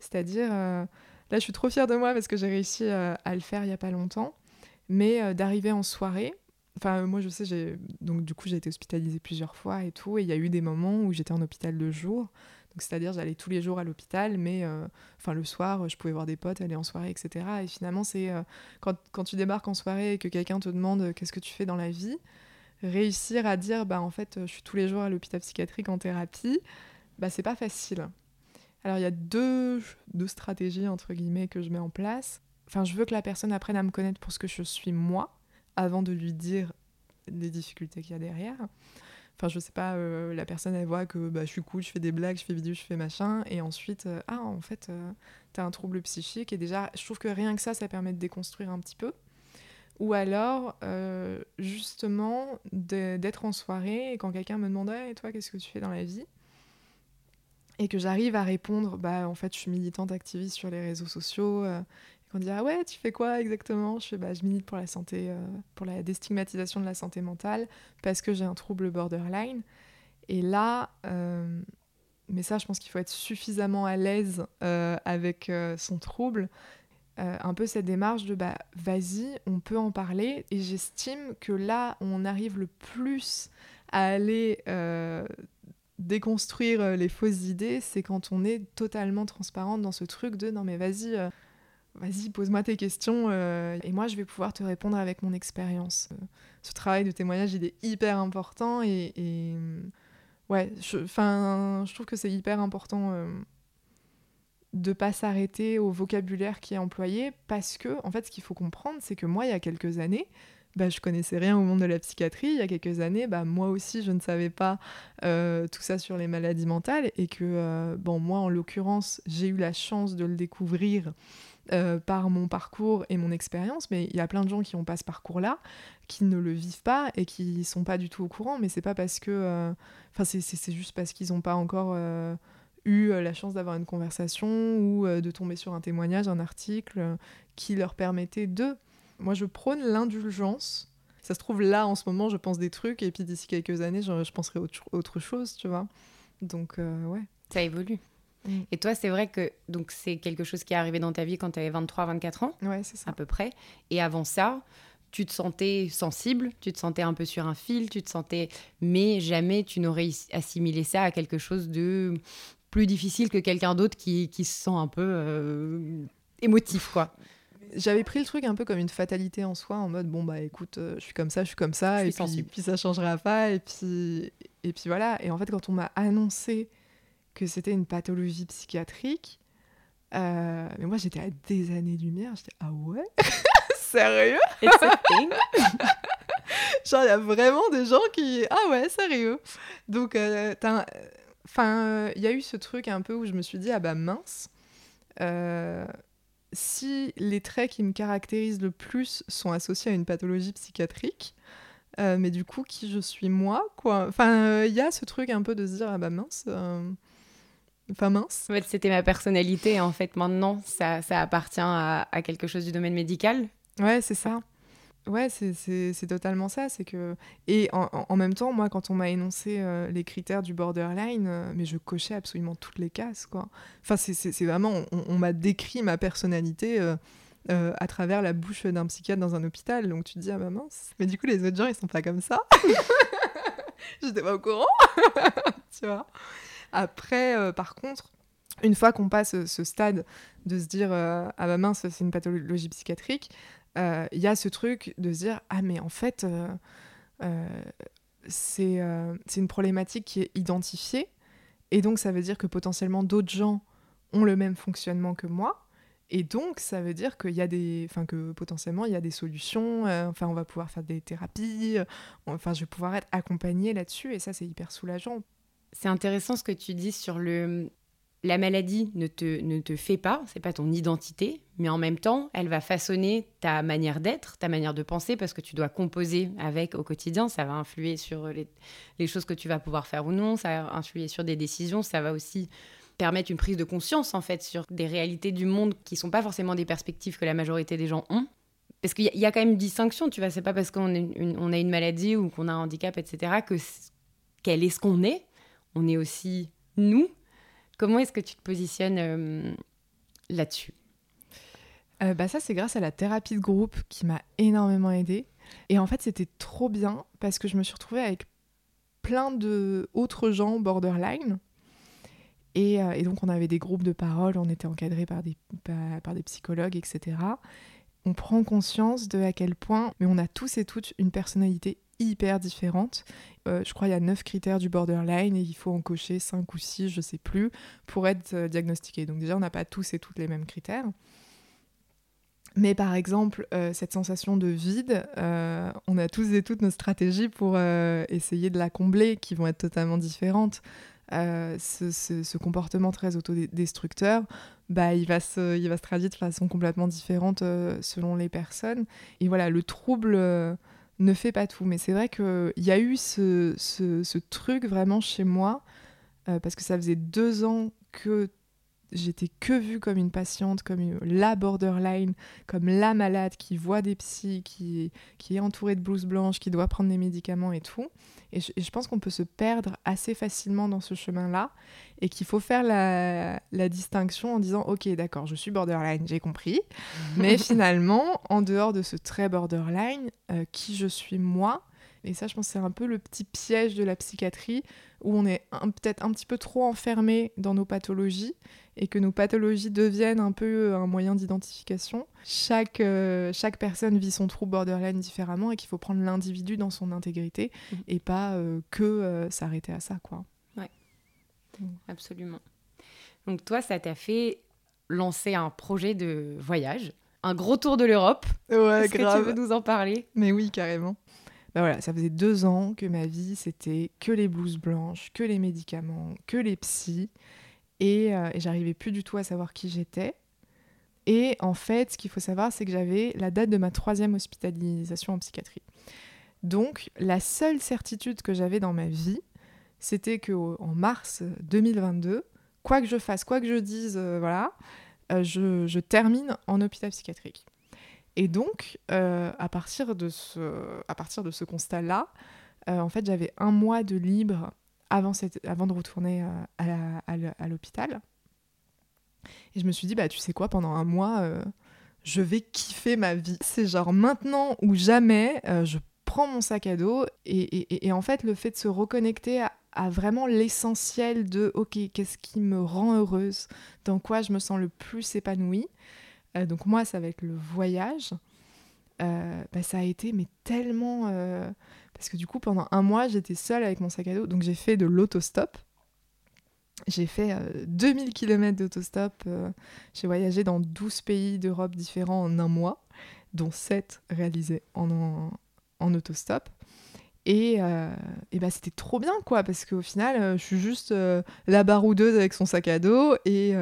C'est-à-dire, euh, là, je suis trop fière de moi parce que j'ai réussi à le faire il n'y a pas longtemps. Mais d'arriver en soirée Enfin, moi, je sais, j'ai donc du coup, j'ai été hospitalisée plusieurs fois et tout, et il y a eu des moments où j'étais en hôpital de jour. C'est-à-dire, j'allais tous les jours à l'hôpital, mais euh, enfin, le soir, je pouvais voir des potes, aller en soirée, etc. Et finalement, c'est euh, quand, quand, tu débarques en soirée et que quelqu'un te demande euh, qu'est-ce que tu fais dans la vie, réussir à dire, bah, en fait, je suis tous les jours à l'hôpital psychiatrique en thérapie, bah, c'est pas facile. Alors, il y a deux, deux stratégies, entre guillemets, que je mets en place. Enfin, je veux que la personne apprenne à me connaître pour ce que je suis moi avant de lui dire les difficultés qu'il y a derrière. Enfin, je sais pas, euh, la personne, elle voit que bah, je suis cool, je fais des blagues, je fais vidéo, je fais machin, et ensuite, euh, ah, en fait, euh, t'as un trouble psychique, et déjà, je trouve que rien que ça, ça permet de déconstruire un petit peu. Ou alors, justement, d'être en soirée, et quand quelqu'un me demande, et toi, qu'est-ce que tu fais dans la vie? Et que j'arrive à répondre, bah en fait je suis militante activiste sur les réseaux sociaux, on dit ah ouais tu fais quoi exactement? Je fais bah je milite pour la santé euh, pour la déstigmatisation de la santé mentale parce que j'ai un trouble borderline. Et là euh, mais ça je pense qu'il faut être suffisamment à l'aise euh, avec son trouble un peu cette démarche de bah vas-y on peut en parler. Et j'estime que là on arrive le plus à aller déconstruire les fausses idées, c'est quand on est totalement transparente dans ce truc de non mais vas-y, vas-y, pose-moi tes questions euh, et moi je vais pouvoir te répondre avec mon expérience. Euh, ce travail de témoignage, il est hyper important et, ouais, je, je trouve que c'est hyper important euh, de pas s'arrêter au vocabulaire qui est employé parce que, en fait, ce qu'il faut comprendre, c'est que moi, il y a quelques années, bah, je connaissais rien au monde de la psychiatrie. Il y a quelques années, bah, moi aussi, je ne savais pas tout ça sur les maladies mentales et que, bon, moi, en l'occurrence, j'ai eu la chance de le découvrir euh, par mon parcours et mon expérience, mais il y a plein de gens qui ont pas ce parcours-là, qui ne le vivent pas et qui sont pas du tout au courant, mais c'est pas parce que. Euh, enfin, c'est juste parce qu'ils n'ont pas encore euh, eu la chance d'avoir une conversation ou de tomber sur un témoignage, un article qui leur permettait de. Moi, je prône l'indulgence. Ça se trouve là en ce moment, je pense des trucs, et puis d'ici quelques années, je, je penserai autre, autre chose, tu vois. Donc, ouais. Ça évolue. Mm. Et toi, c'est vrai que donc c'est quelque chose qui est arrivé dans ta vie quand tu avais 23, 24 ans, ouais, c'est ça. à peu près. Et avant ça, tu te sentais sensible, tu te sentais un peu sur un fil, tu te sentais, mais jamais tu n'aurais assimilé ça à quelque chose de plus difficile que quelqu'un d'autre qui, qui, se sent un peu euh, émotif, quoi. J'avais pris le truc un peu comme une fatalité en soi, en mode bon bah écoute, euh, je suis comme ça, je suis comme ça, et puis, puis, ça changera pas, et puis et puis voilà. Et en fait, quand on m'a annoncé que c'était une pathologie psychiatrique. Euh, mais moi, j'étais à des années-lumière. J'étais, ah ouais? Sérieux? Genre, il y a vraiment des gens qui. Ah ouais, sérieux Donc, euh, enfin, il y a eu ce truc un peu où je me suis dit, ah bah mince. Si les traits qui me caractérisent le plus sont associés à une pathologie psychiatrique, euh, mais du coup, qui je suis moi, quoi. Enfin, il y a ce truc un peu de se dire, ah bah mince. Euh, enfin, mince. En fait, c'était ma personnalité. En fait, maintenant, ça, ça appartient à, à, quelque chose du domaine médical. Ouais, c'est ça. Ouais, c'est totalement ça. C'est que et en, même temps, moi, quand on m'a énoncé euh, les critères du borderline, mais je cochais absolument toutes les cases, quoi. Enfin, c'est vraiment, on, m'a décrit ma personnalité euh, à travers la bouche d'un psychiatre dans un hôpital. Donc tu te dis, ah bah mince, mais du coup les autres gens ils sont pas comme ça. J'étais pas au courant. tu vois. Après, euh, par contre, une fois qu'on passe ce stade de se dire, euh, ah bah mince, c'est une pathologie psychiatrique, il y a ce truc de se dire, ah mais en fait, c'est une problématique qui est identifiée. Et donc ça veut dire que potentiellement d'autres gens ont le même fonctionnement que moi. Et donc, ça veut dire y a des, enfin que potentiellement il y a des solutions. Euh, enfin, on va pouvoir faire des thérapies. Euh, enfin, je vais pouvoir être accompagnée là-dessus, et ça, c'est hyper soulageant. C'est intéressant ce que tu dis sur le, la maladie ne te, ne te fait pas, c'est pas ton identité, mais en même temps, elle va façonner ta manière d'être, ta manière de penser, parce que tu dois composer avec au quotidien. Ça va influer sur les, les choses que tu vas pouvoir faire ou non, ça va influer sur des décisions, ça va aussi permettre une prise de conscience en fait sur des réalités du monde qui sont pas forcément des perspectives que la majorité des gens ont. Parce qu'il y, a quand même une distinction, tu vois, c'est pas parce qu'on on a une maladie ou qu'on a un handicap, etc., que qu'elle est ce qu'on est. On est aussi nous. Comment est-ce que tu te positionnes euh, là-dessus? Euh, bah ça, c'est grâce à la thérapie de groupe qui m'a énormément aidée. Et en fait, c'était trop bien parce que je me suis retrouvée avec plein d'autres gens borderline euh, et, donc on avait des groupes de parole, on était encadrés par des, par, des psychologues, etc. On prend conscience de à quel point, mais on a tous et toutes une personnalité hyper différente. Euh, je crois qu'il y a neuf critères du borderline et il faut en cocher cinq ou six, je sais plus, pour être euh, diagnostiqué. Donc déjà, on n'a pas tous et toutes les mêmes critères. Mais par exemple, cette sensation de vide, on a tous et toutes nos stratégies pour essayer de la combler, qui vont être totalement différentes. Euh, ce, comportement très autodestructeur, bah, il, va se, il va se traduire de façon complètement différente euh, selon les personnes. Et voilà, le trouble euh, ne fait pas tout. Mais c'est vrai qu'il y a eu ce, ce, truc vraiment chez moi, parce que ça faisait deux ans que j'étais que vue comme une patiente, comme la borderline, comme la malade qui voit des psys, qui, qui est entourée de blouses blanches, qui doit prendre des médicaments et tout. Et je, pense qu'on peut se perdre assez facilement dans ce chemin-là et qu'il faut faire la, la, distinction en disant Ok, d'accord, je suis borderline, j'ai compris. mais finalement, en dehors de ce trait borderline, euh, qui je suis moi et ça, je pense c'est un peu le petit piège de la psychiatrie où on est peut-être un petit peu trop enfermé dans nos pathologies et que nos pathologies deviennent un peu euh, un moyen d'identification. Chaque, euh, chaque personne vit son trouble borderline différemment et qu'il faut prendre l'individu dans son intégrité mmh. et pas euh, que s'arrêter à ça. quoi. Ouais, mmh. absolument. Donc toi, ça t'a fait lancer un projet de voyage, un gros tour de l'Europe. Ouais, Est-ce que tu veux nous en parler? Mais oui, carrément. Bah voilà, ça faisait deux ans que ma vie, c'était que les blouses blanches, que les médicaments, que les psys. Euh, et, j'arrivais plus du tout à savoir qui j'étais. Et en fait, ce qu'il faut savoir, c'est que j'avais la date de ma troisième hospitalisation en psychiatrie. Donc, la seule certitude que j'avais dans ma vie, c'était que en mars 2022, quoi que je fasse, quoi que je dise, euh, voilà, euh, je, termine en hôpital psychiatrique. Et donc, à partir de ce, à partir de ce constat-là, en fait, j'avais un mois de libre avant, de retourner euh, à l'hôpital. Et je me suis dit, bah tu sais quoi, pendant un mois, euh, je vais kiffer ma vie. C'est genre maintenant ou jamais, euh, je prends mon sac à dos et, en fait le fait de se reconnecter à, à vraiment l'essentiel de, ok, qu'est-ce qui me rend heureuse, dans quoi je me sens le plus épanouie. donc moi, ça va être le voyage. Bah, ça a été mais tellement parce que du coup, pendant un mois, j'étais seule avec mon sac à dos. Donc j'ai fait de l'autostop. J'ai fait 2000 km d'autostop. Euh, j'ai voyagé dans 12 pays d'Europe différents en un mois, dont 7 réalisés en, en, autostop. Et, euh, et bah, c'était trop bien, quoi, parce qu'au final, euh, je suis juste la baroudeuse avec son sac à dos et,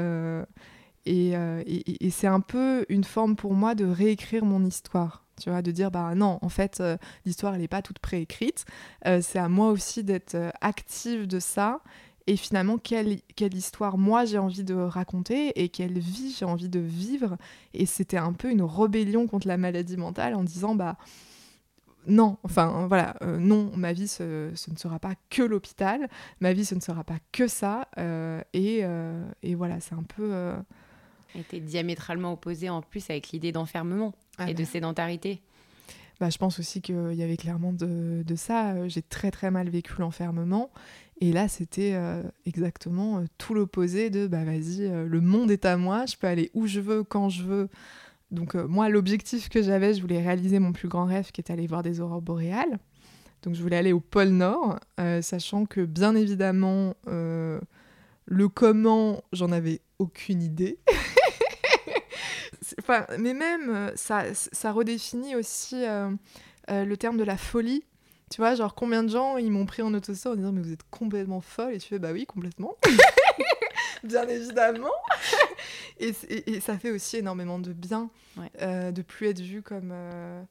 Et, et, c'est un peu une forme pour moi de réécrire mon histoire. Tu vois, de dire, bah non, en fait, l'histoire, elle n'est pas toute préécrite. c'est à moi aussi d'être active de ça et finalement quelle, quelle histoire moi j'ai envie de raconter et quelle vie j'ai envie de vivre. Et c'était un peu une rébellion contre la maladie mentale en disant bah non, enfin voilà, euh, non, ma vie ce, ne sera pas que l'hôpital, ma vie ce ne sera pas que ça. Euh, et, euh, et, voilà, c'est un peu... était diamétralement opposé en plus avec l'idée d'enfermement ah et de sédentarité. Bah, je pense aussi qu'il y avait clairement de, de ça. J'ai très très mal vécu l'enfermement. Et là, c'était euh, exactement euh, tout l'opposé de bah vas-y, euh, le monde est à moi, je peux aller où je veux, quand je veux. Donc moi, l'objectif que j'avais, je voulais réaliser mon plus grand rêve qui était aller voir des aurores boréales. Donc je voulais aller au pôle Nord, sachant que bien évidemment, le comment, j'en avais aucune idée. enfin, mais même, ça, ça redéfinit aussi le terme de la folie tu vois, genre combien de gens ils m'ont pris en autostop en disant mais vous êtes complètement folle et tu fais bah oui complètement. bien évidemment. et, ça fait aussi énormément de bien euh, de plus être vu comme euh,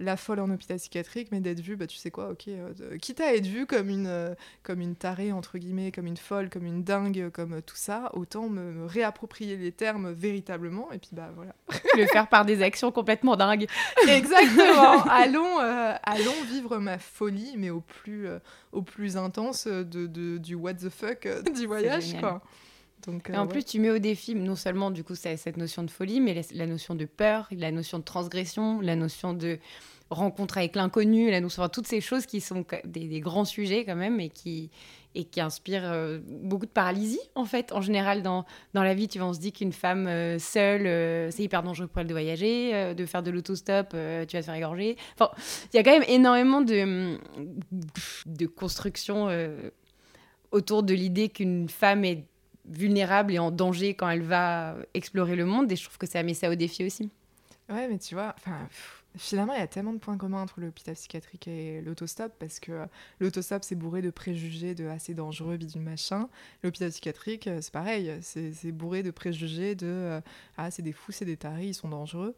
la folle en hôpital psychiatrique, mais d'être vue, bah, tu sais quoi, ok, euh, quitte à être vue comme une, euh, comme une tarée, entre guillemets, comme une folle, comme une dingue, comme tout ça, autant me, réapproprier les termes véritablement, et puis bah voilà. Le faire par des actions complètement dingues. Exactement. allons, euh, allons vivre ma folie, mais au plus, au plus intense de, de, du what the fuck du voyage, quoi. Donc, et en plus, tu mets au défi non seulement du coup cette notion de folie, mais la, notion de peur, la notion de transgression, la notion de rencontre avec l'inconnu, la notion, toutes ces choses qui sont des, grands sujets quand même et qui et qui inspirent euh, beaucoup de paralysie en fait. En général, dans, dans la vie, tu vois, on se dit qu'une femme euh, seule, euh, c'est hyper dangereux pour elle de voyager, de faire de l'autostop, tu vas te faire égorger. Enfin, il y a quand même énormément de, de construction autour de l'idée qu'une femme est vulnérable et en danger quand elle va explorer le monde. Et je trouve que ça met ça au défi aussi. Ouais, mais tu vois, finalement, il y a tellement de points communs entre l'hôpital psychiatrique et l'autostop parce que l'autostop, c'est bourré de préjugés de assez dangereux, bidule machin. L'hôpital psychiatrique, c'est pareil, c'est bourré de préjugés de euh, ah, c'est des fous, c'est des taris, ils sont dangereux.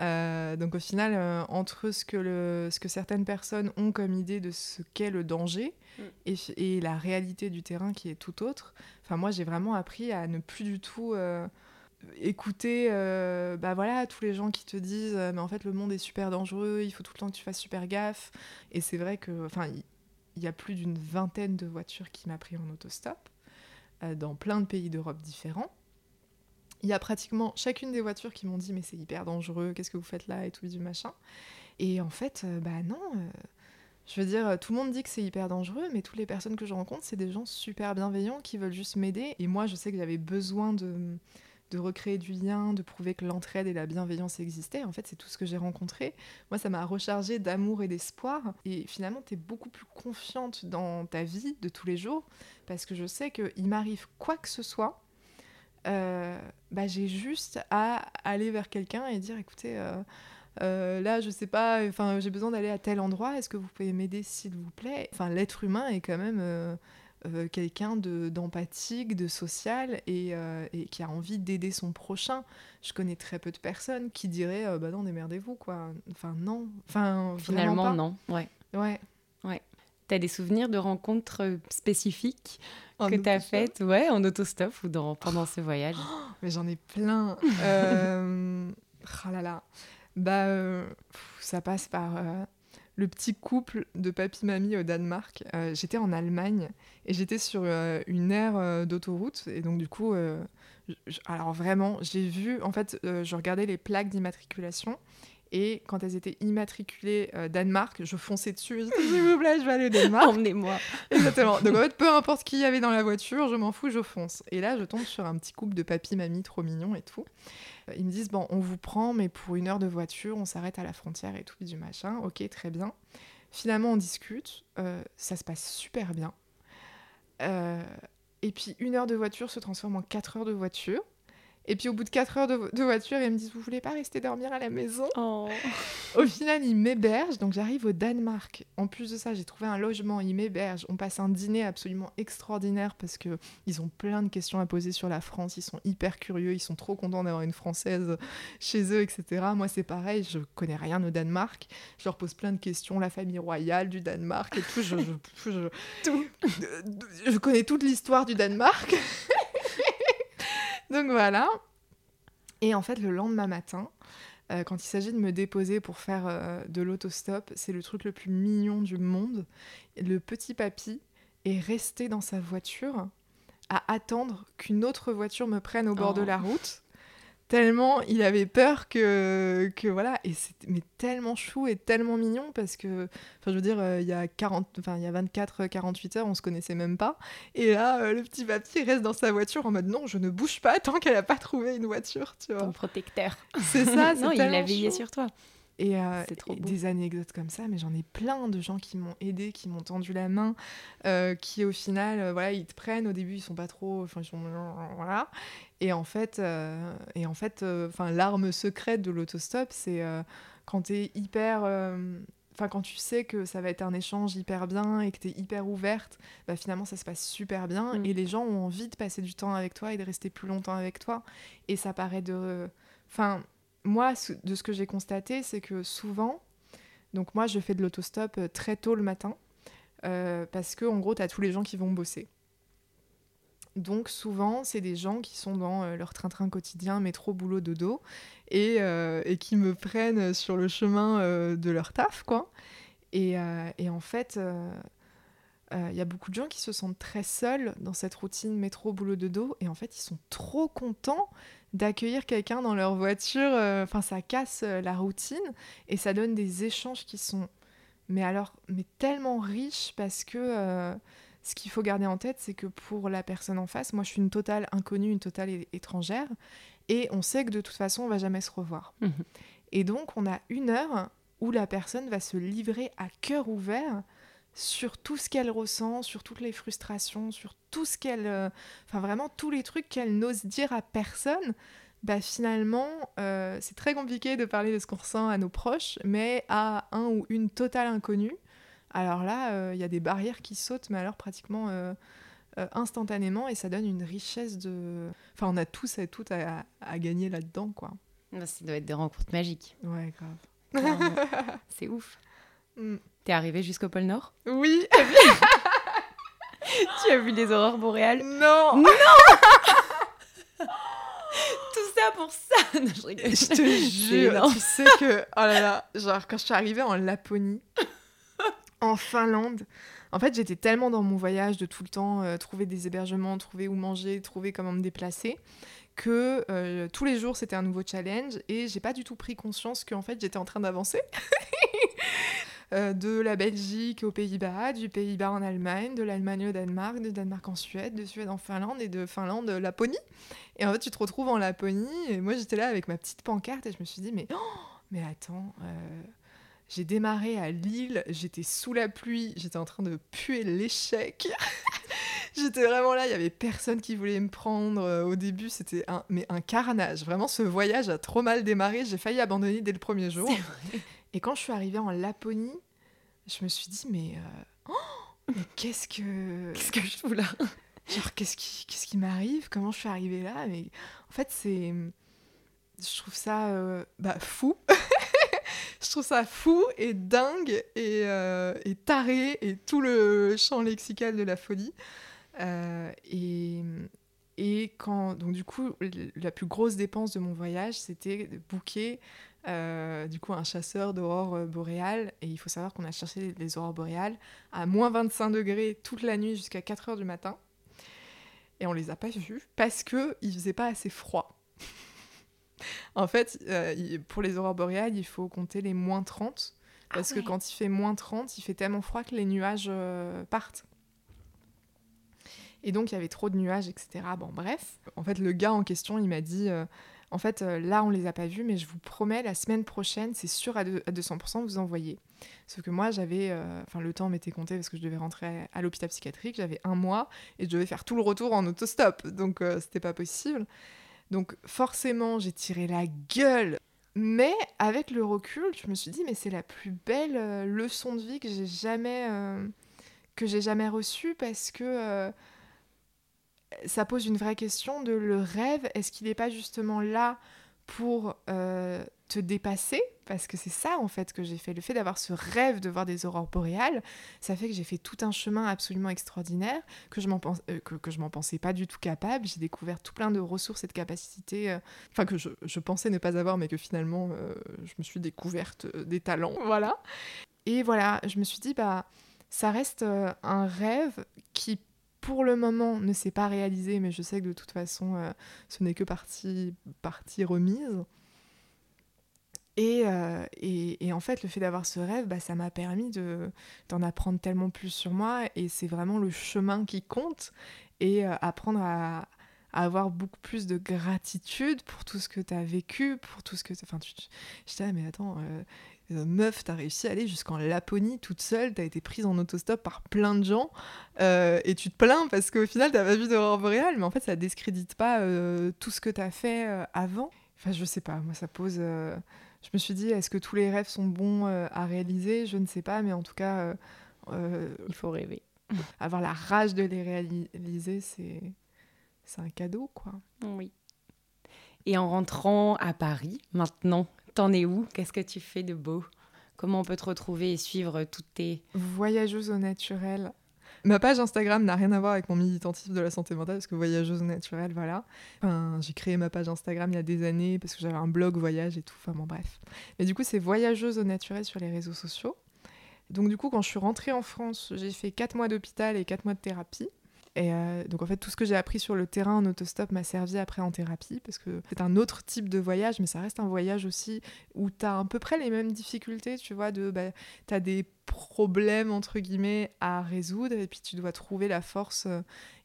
Euh, donc au final, euh, entre ce que, le, ce que certaines personnes ont comme idée de ce qu'est le danger, Mm. et, la réalité du terrain qui est tout autre. Enfin, moi, j'ai vraiment appris à ne plus du tout euh, écouter euh, bah voilà, tous les gens qui te disent euh, Mais en fait, le monde est super dangereux, il faut tout le temps que tu fasses super gaffe. Et c'est vrai que, enfin, il y, a plus d'une vingtaine de voitures qui m'a pris en autostop dans plein de pays d'Europe différents. Il y a pratiquement chacune des voitures qui m'ont dit mais c'est hyper dangereux, qu'est-ce que vous faites là et tout du machin. Et en fait, bah non, je veux dire, tout le monde dit que c'est hyper dangereux, mais toutes les personnes que je rencontre, c'est des gens super bienveillants qui veulent juste m'aider. Et moi, je sais que j'avais besoin de, de recréer du lien, de prouver que l'entraide et la bienveillance existaient. En fait, c'est tout ce que j'ai rencontré. Moi, ça m'a rechargé d'amour et d'espoir. Et finalement, tu es beaucoup plus confiante dans ta vie de tous les jours, parce que je sais qu'il m'arrive quoi que ce soit. Euh, bah, j'ai juste à aller vers quelqu'un et dire écoutez, euh, euh, là, je sais pas, enfin, j'ai besoin d'aller à tel endroit, est-ce que vous pouvez m'aider s'il vous plaît? Enfin, l'être humain est quand même euh, euh, quelqu'un d'empathique, de, social et, qui a envie d'aider son prochain. Je connais très peu de personnes qui diraient bah non, démerdez-vous quoi. Enfin, non. Enfin, finalement, non. Ouais. Ouais. Ouais. T'as des souvenirs de rencontres spécifiques que tu as faites ouais, en autostop ou dans, pendant ce voyage? Mais j'en ai plein. euh... Oh là là bah, euh, ça passe par euh, le petit couple de papy-mamie au Danemark. Euh, j'étais en Allemagne et j'étais sur une aire d'autoroute. Et donc, du coup, alors vraiment, j'ai vu, en fait, je regardais les plaques d'immatriculation. Et quand elles étaient immatriculées Danemark, je fonçais dessus. S'il vous plaît, je vais aller au Danemark. Emmenez-moi. Exactement. Donc en fait, peu importe qui y avait dans la voiture, je m'en fous, je fonce. Et là, je tombe sur un petit couple de papy, mamie trop mignon et tout. Ils me disent, bon, on vous prend, mais pour une heure de voiture, on s'arrête à la frontière et tout, du machin. Ok, très bien. Finalement, on discute, euh, ça se passe super bien. Euh, et puis, une heure de voiture se transforme en quatre heures de voiture. Et puis au bout de 4 heures de, de voiture, ils me disent Vous voulez pas rester dormir à la maison? Oh. Au final, ils m'hébergent. Donc j'arrive au Danemark. En plus de ça, j'ai trouvé un logement. Ils m'hébergent. On passe un dîner absolument extraordinaire parce que ils ont plein de questions à poser sur la France. Ils sont hyper curieux. Ils sont trop contents d'avoir une Française chez eux, etc. Moi, c'est pareil. Je connais rien au Danemark. Je leur pose plein de questions. La famille royale du Danemark et tout. Je, je, je- Tout. je connais toute l'histoire du Danemark. Donc voilà. Et en fait, le lendemain matin, euh, quand il s'agit de me déposer pour faire euh, de l'autostop, c'est le truc le plus mignon du monde. Le petit papy est resté dans sa voiture à attendre qu'une autre voiture me prenne au bord Oh. de la route. Tellement il avait peur que, que voilà, et c'était mais tellement chou et tellement mignon parce que, enfin je veux dire, euh, il y a 40, enfin il y a 24, 48 heures, on se connaissait même pas. Et là, euh, le petit papy reste dans sa voiture en mode non, je ne bouge pas tant qu'elle a pas trouvé une voiture, tu vois. Ton protecteur. C'est ça, c'est non, il a veillé chou. sur toi. Et, euh, trop et des anecdotes comme ça, mais j'en ai plein de gens qui m'ont aidé, qui m'ont tendu la main, euh, qui au final, euh, voilà, ils te prennent. Au début, ils sont pas trop, enfin, ils sont voilà. Et en fait, et en fait, enfin, l'arme secrète de l'autostop, c'est quand t'es hyper, enfin, quand tu sais que ça va être un échange hyper bien et que t'es hyper ouverte, bah, finalement, ça se passe super bien Mm. et les gens ont envie de passer du temps avec toi et de rester plus longtemps avec toi. Et ça paraît de, enfin moi, de ce que j'ai constaté, c'est que souvent, donc moi, je fais de l'autostop euh, très tôt le matin, euh, parce que en gros, tu as tous les gens qui vont bosser. Donc souvent, c'est des gens qui sont dans euh, leur train-train quotidien, métro, boulot, dodo, et, et qui me prennent sur le chemin de leur taf, quoi. Et, en fait, il y a beaucoup de gens qui se sentent très seuls dans cette routine métro, boulot, dodo, et en fait, ils sont trop contents d'accueillir quelqu'un dans leur voiture. euh, Enfin, ça casse euh, la routine et ça donne des échanges qui sont, mais alors, mais tellement riches parce que euh, ce qu'il faut garder en tête, c'est que pour la personne en face, moi, je suis une totale inconnue, une totale étrangère, et on sait que de toute façon, on va jamais se revoir. Mhm. Et donc, on a une heure où la personne va se livrer à cœur ouvert sur tout ce qu'elle ressent, sur toutes les frustrations, sur tout ce qu'elle... euh, Enfin, vraiment, tous les trucs qu'elle n'ose dire à personne. Bah, finalement, euh, c'est très compliqué de parler de ce qu'on ressent à nos proches, mais à un ou une totale inconnue, alors là, euh, il y a des barrières qui sautent, mais alors pratiquement instantanément, et ça donne une richesse de... Enfin, on a tous et toutes à, à gagner là-dedans, quoi. Ah, Ça doit être des rencontres magiques. Ouais, grave. C'est ouf. Mm. T'es arrivé jusqu'au pôle Nord? Oui. Tu as vu les aurores boréales? Non. Tout ça pour ça. Non, je rigole. Je te jure, tu sais que, oh là là, genre quand je suis arrivée en Laponie, en Finlande, en fait j'étais tellement dans mon voyage de tout le temps euh, trouver des hébergements, trouver où manger, trouver comment me déplacer, que euh, tous les jours c'était un nouveau challenge et j'ai pas du tout pris conscience qu'en fait j'étais en train d'avancer. Euh, de la Belgique aux Pays-Bas, du Pays-Bas en Allemagne, de l'Allemagne au Danemark, de Danemark en Suède, de Suède en Finlande et de Finlande euh, Laponie. Et en fait, tu te retrouves en Laponie et moi j'étais là avec ma petite pancarte et je me suis dit, mais, mais attends, euh, j'ai démarré à Lille, j'étais sous la pluie, j'étais en train de puer l'échec. j'étais vraiment là, il y avait personne qui voulait me prendre. Au début, c'était un, mais un carnage. Vraiment, ce voyage a trop mal démarré, j'ai failli abandonner dès le premier jour. Et quand je suis arrivée en Laponie, je me suis dit, mais, euh, oh, mais qu'est-ce que. Qu'est-ce que je fous là Genre, qu'est-ce qui, qu'est-ce qui m'arrive? Comment je suis arrivée là? Mais en fait, c'est. Je trouve ça euh, bah, fou. je trouve ça fou et dingue et, euh, et taré et tout le champ lexical de la folie. Et, et quand. Donc, du coup, la plus grosse dépense de mon voyage, c'était de booker. Euh, du coup, un chasseur d'aurores euh, boréales. Et il faut savoir qu'on a cherché les, aurores boréales à moins 25 degrés toute la nuit jusqu'à 4 heures du matin. Et on les a pas vus parce que il faisait pas assez froid. en fait, euh, pour les aurores boréales, il faut compter les moins 30. Parce Ah que ouais. quand il fait moins 30, il fait tellement froid que les nuages euh, partent. Et donc, il y avait trop de nuages, etc. Bon, bref. En fait, le gars en question, il m'a dit euh, En fait, euh, là, on les a pas vus, mais je vous promets, la semaine prochaine, c'est sûr à, deux- à 200% vous envoyer. Sauf que moi, j'avais. euh, Enfin, le temps m'était compté parce que je devais rentrer à l'hôpital psychiatrique. J'avais un mois et je devais faire tout le retour en autostop. Donc, euh, c'était pas possible. Donc forcément, j'ai tiré la gueule. Mais avec le recul, je me suis dit, mais c'est la plus belle euh, leçon de vie que j'ai jamais, que j'ai jamais reçue parce que ça pose une vraie question de le rêve, est-ce qu'il n'est pas justement là pour te dépasser? Parce que c'est ça en fait que j'ai fait. Le fait d'avoir ce rêve de voir des aurores boréales, ça fait que j'ai fait tout un chemin absolument extraordinaire, que je m'en euh, m'en pensais pas du tout capable. J'ai découvert tout plein de ressources et de capacités, euh, enfin que je, je, pensais ne pas avoir, mais que finalement euh, je me suis découverte des talents, voilà. Et voilà, je me suis dit bah ça reste un rêve qui pour le moment ne s'est pas réalisé, mais je sais que de toute façon ce n'est que partie, partie remise. Euh, et, et, en fait, le fait d'avoir ce rêve, bah, ça m'a permis d'en apprendre tellement plus sur moi. Et c'est vraiment le chemin qui compte. Et euh, apprendre à, avoir beaucoup plus de gratitude pour tout ce que tu as vécu, pour tout ce que... Enfin, tu, je disais, mais attends, euh, meuf, t'as réussi à aller jusqu'en Laponie toute seule, t'as été prise en autostop par plein de gens, et tu te plains parce qu'au final, t'as pas vu d'aurore boréale, mais en fait, ça discrédite pas tout ce que t'as fait avant. Enfin, je sais pas, moi, ça pose je me suis dit, est-ce que tous les rêves sont bons euh, à réaliser? Je ne sais pas, mais en tout cas, euh, euh, il faut rêver. Avoir la rage de les réaliser, c'est c'est un cadeau, quoi. Oui. Et en rentrant à Paris, maintenant, t'en es où? Qu'est-ce que tu fais de beau? Comment on peut te retrouver et suivre toutes tes... Voyageuse au naturel Ma page Instagram n'a rien à voir avec mon militantisme de la santé mentale, parce que voyageuse naturelle, voilà. j'ai créé ma page Instagram il y a des années, parce que j'avais un blog voyage et tout, enfin bon, bref. Mais du coup, c'est voyageuse au naturel sur les réseaux sociaux. Donc du coup, quand je suis rentrée en France, j'ai fait 4 mois d'hôpital et 4 mois de thérapie. Et euh, donc en fait, tout ce que j'ai appris sur le terrain en autostop m'a servi après en thérapie, parce que c'est un autre type de voyage, mais ça reste un voyage aussi où tu as à peu près les mêmes difficultés, tu vois, bah, tu as des problèmes, entre guillemets, à résoudre, et puis tu dois trouver la force, euh,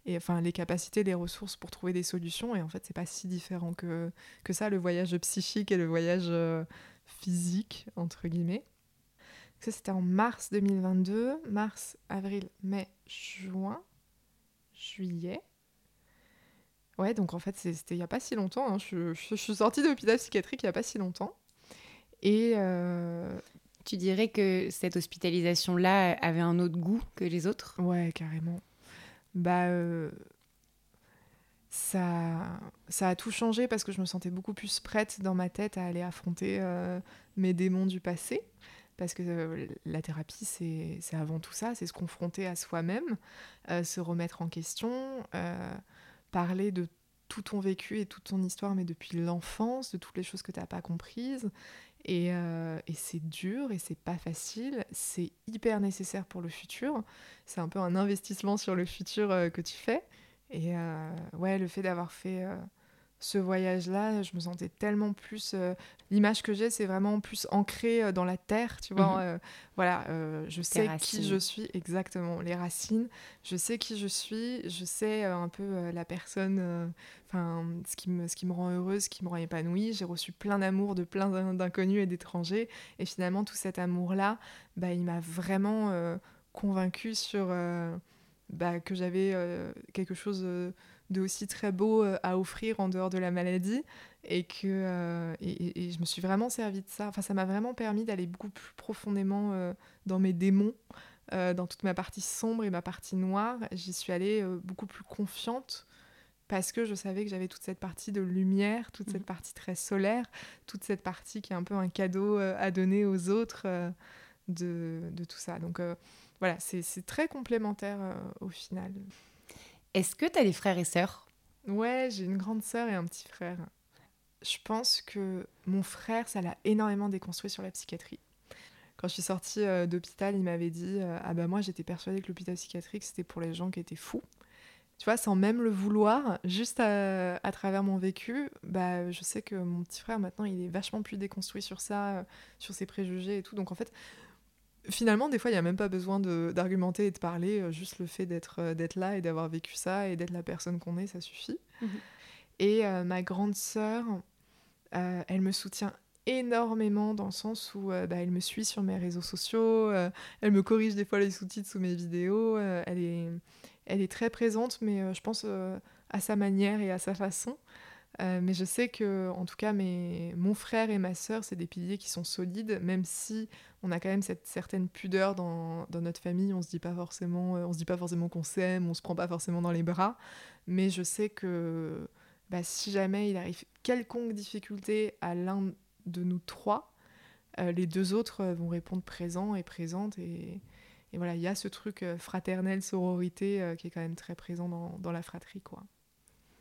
et enfin les capacités, les ressources pour trouver des solutions, et en fait, c'est pas si différent que, que ça, le voyage psychique et le voyage euh, physique, entre guillemets. Ça, c'était en mars 2022, mars, avril, mai, juin juillet. Ouais, donc en fait, c'était il n'y a pas si longtemps. Hein. Je, suis sortie de l'hôpital psychiatrique il n'y a pas si longtemps. Et. Euh, tu dirais que cette hospitalisation-là avait un autre goût que les autres? Ouais, carrément. Bah. Euh, ça, ça a tout changé parce que je me sentais beaucoup plus prête dans ma tête à aller affronter euh, mes démons du passé parce que euh, la thérapie, c'est avant tout ça, c'est se confronter à soi-même, euh, se remettre en question, euh, parler de tout ton vécu et toute ton histoire, mais depuis l'enfance, de toutes les choses que tu n'as pas comprises. Et, et c'est dur et c'est pas facile, c'est hyper nécessaire pour le futur. C'est un peu un investissement sur le futur que tu fais. Et ouais, le fait d'avoir fait ce voyage-là, je me sentais tellement plus. Euh, l'image que j'ai, c'est vraiment plus ancrée euh, dans la terre, tu vois. Mhm. Euh, voilà, je sais qui je suis, exactement, les racines. Je sais qui je suis, je sais un peu la personne, enfin, ce, qui me, ce qui me rend heureuse, ce qui me rend épanouie. J'ai reçu plein d'amour de plein d'inconnus et d'étrangers. Et finalement, tout cet amour-là, bah, il m'a vraiment convaincue sur. Bah, que j'avais quelque chose de aussi très beau euh, à offrir en dehors de la maladie et que euh, et, je me suis vraiment servi de ça. Enfin, ça m'a vraiment permis d'aller beaucoup plus profondément euh, dans mes démons, dans toute ma partie sombre et ma partie noire. J'y suis allée beaucoup plus confiante parce que je savais que j'avais toute cette partie de lumière, toute cette mmh. partie très solaire, toute cette partie qui est un peu un cadeau à donner aux autres de, de, tout ça. Donc voilà, c'est très complémentaire au final. Est-ce que tu as des frères et sœurs? Ouais, j'ai une grande sœur et un petit frère. Je pense que mon frère, ça l'a énormément déconstruit sur la psychiatrie. Quand je suis sortie euh, d'hôpital, il m'avait dit euh, Ah bah moi j'étais persuadée que l'hôpital psychiatrique c'était pour les gens qui étaient fous. Tu vois, sans même le vouloir, juste à, travers mon vécu, bah, je sais que mon petit frère maintenant il est vachement plus déconstruit sur ça, euh, sur ses préjugés et tout. Donc en fait, finalement, des fois, il n'y a même pas besoin d'argumenter et de parler. Euh, juste le fait d'être euh, d'être là et d'avoir vécu ça et d'être la personne qu'on est, ça suffit. Mhm. Et euh, ma grande sœur, elle me soutient énormément dans le sens où bah, elle me suit sur mes réseaux sociaux, elle me corrige des fois les sous-titres sous mes vidéos, elle, est, elle est très présente, mais je pense à sa manière et à sa façon. Mais je sais que, en tout cas, mes... mon frère et ma sœur, c'est des piliers qui sont solides, même si on a quand même cette certaine pudeur dans, dans notre famille. On se dit pas forcément, euh, on se dit pas forcément qu'on s'aime, on se prend pas forcément dans les bras. Mais je sais que bah, si jamais il arrive quelconque difficulté à l'un de nous trois, euh, les deux autres vont répondre présent et présente. Et, et voilà, il y a ce truc fraternel, sororité qui est quand même très présent dans, dans la fratrie, quoi.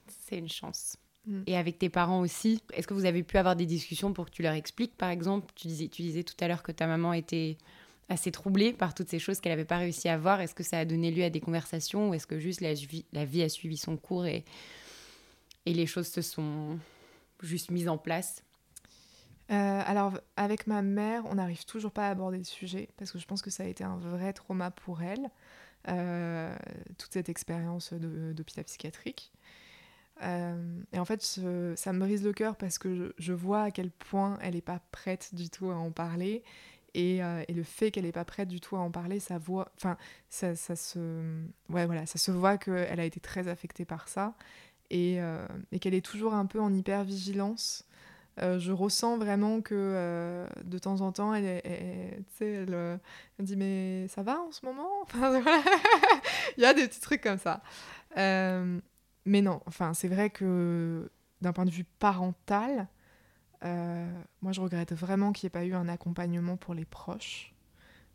C'est une chance. Mm. Et avec tes parents aussi, est-ce que vous avez pu avoir des discussions pour que tu leur expliques, par exemple? Tu disais, tu disais tout à l'heure que ta maman était assez troublée par toutes ces choses qu'elle n'avait pas réussi à voir. Est-ce que ça a donné lieu à des conversations ou est-ce que juste la, la, vie a suivi son cours et, et les choses se sont juste mises en place? Euh, alors, avec ma mère, on n'arrive toujours pas à aborder le sujet parce que je pense que ça a été un vrai trauma pour elle, euh, toute cette expérience d'hôpital psychiatrique. Euh, et en fait, ça me brise le cœur parce que je, vois à quel point elle n'est pas prête du tout à en parler. Et, euh, le fait qu'elle n'est pas prête du tout à en parler, ça, voit, ça, ça, se, ouais, voilà, ça se voit qu'elle a été très affectée par ça et, euh, qu'elle est toujours un peu en hyper-vigilance. je ressens vraiment que de temps en temps, elle, elle, elle, dit Mais ça va en ce moment? Il y a des petits trucs comme ça. Mais non, enfin, c'est vrai que d'un point de vue parental, euh, moi je regrette vraiment qu'il n'y ait pas eu un accompagnement pour les proches.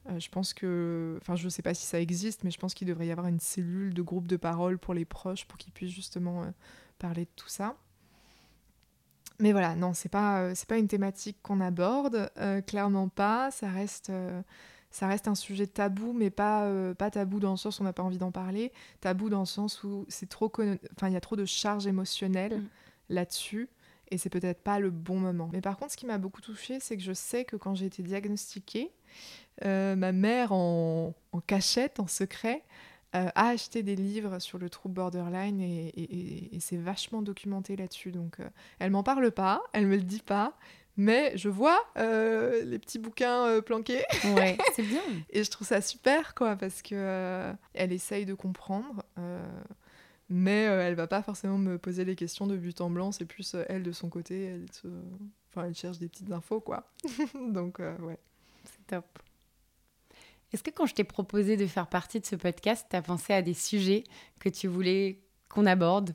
Euh, je pense que, enfin, je ne sais pas si ça existe, mais je pense qu'il devrait y avoir une cellule de groupe de parole pour les proches pour qu'ils puissent justement euh, parler de tout ça. Mais voilà, non, c'est pas, pas une thématique qu'on aborde, clairement pas. Ça reste ça reste un sujet tabou, mais pas, euh, pas tabou dans le sens où on n'a pas envie d'en parler, tabou dans le sens où c'est trop enfin il y a trop de charge émotionnelle mm. là-dessus et c'est peut-être pas le bon moment. Mais par contre, ce qui m'a beaucoup touchée, c'est que je sais que quand j'ai été diagnostiquée, euh, ma mère en, cachette, en secret, euh, a acheté des livres sur le trouble borderline et, et, et c'est vachement documenté là-dessus. Donc, elle m'en parle pas, elle me le dit pas, mais je vois euh, les petits bouquins euh, planqués. Ouais, c'est bien. et je trouve ça super, quoi, parce que euh, elle essaye de comprendre, mais elle va pas forcément me poser les questions de but en blanc. C'est plus elle de son côté, elle, enfin, elle cherche des petites infos, quoi. Donc, ouais. C'est top. Est-ce que quand je t'ai proposé de faire partie de ce podcast, tu as pensé à des sujets que tu voulais qu'on aborde?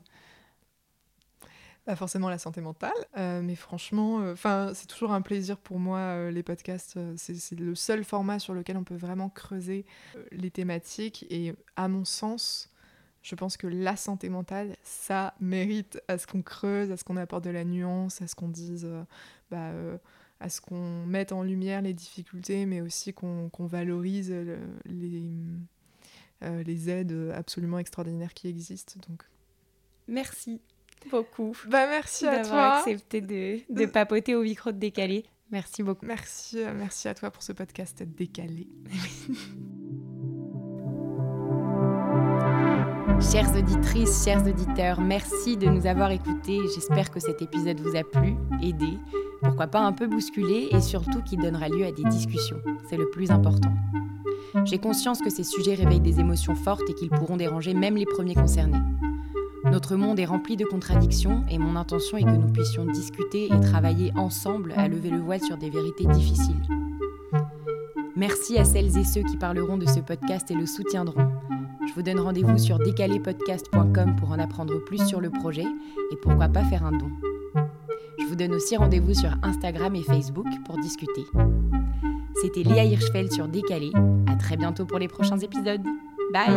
Pas forcément la santé mentale, euh, mais franchement, euh, c'est toujours un plaisir pour moi euh, les podcasts. c'est le seul format sur lequel on peut vraiment creuser les thématiques et à mon sens, je pense que la santé mentale, ça mérite à ce qu'on creuse, à ce qu'on apporte de la nuance, à ce qu'on dise, bah, à ce qu'on mette en lumière les difficultés, mais aussi qu'on valorise les, les aides absolument extraordinaires qui existent. Donc, merci beaucoup. Bah, merci à toi. D'avoir accepté de, de, papoter au micro de décalé. Merci beaucoup. Merci, euh, merci à toi pour ce podcast décalé. Chères auditrices, chers auditeurs, merci de nous avoir écoutés. J'espère que cet épisode vous a plu, aidé, pourquoi pas un peu bousculé et surtout qui donnera lieu à des discussions. C'est le plus important. J'ai conscience que ces sujets réveillent des émotions fortes et qu'ils pourront déranger même les premiers concernés. Notre monde est rempli de contradictions et mon intention est que nous puissions discuter et travailler ensemble à lever le voile sur des vérités difficiles. Merci à celles et ceux qui parleront de ce podcast et le soutiendront. Je vous donne rendez-vous sur décalépodcast.com pour en apprendre plus sur le projet et pourquoi pas faire un don. Je vous donne aussi rendez-vous sur Instagram et Facebook pour discuter. C'était Léa Hirschfeld sur Décalé. À très bientôt pour les prochains épisodes. Bye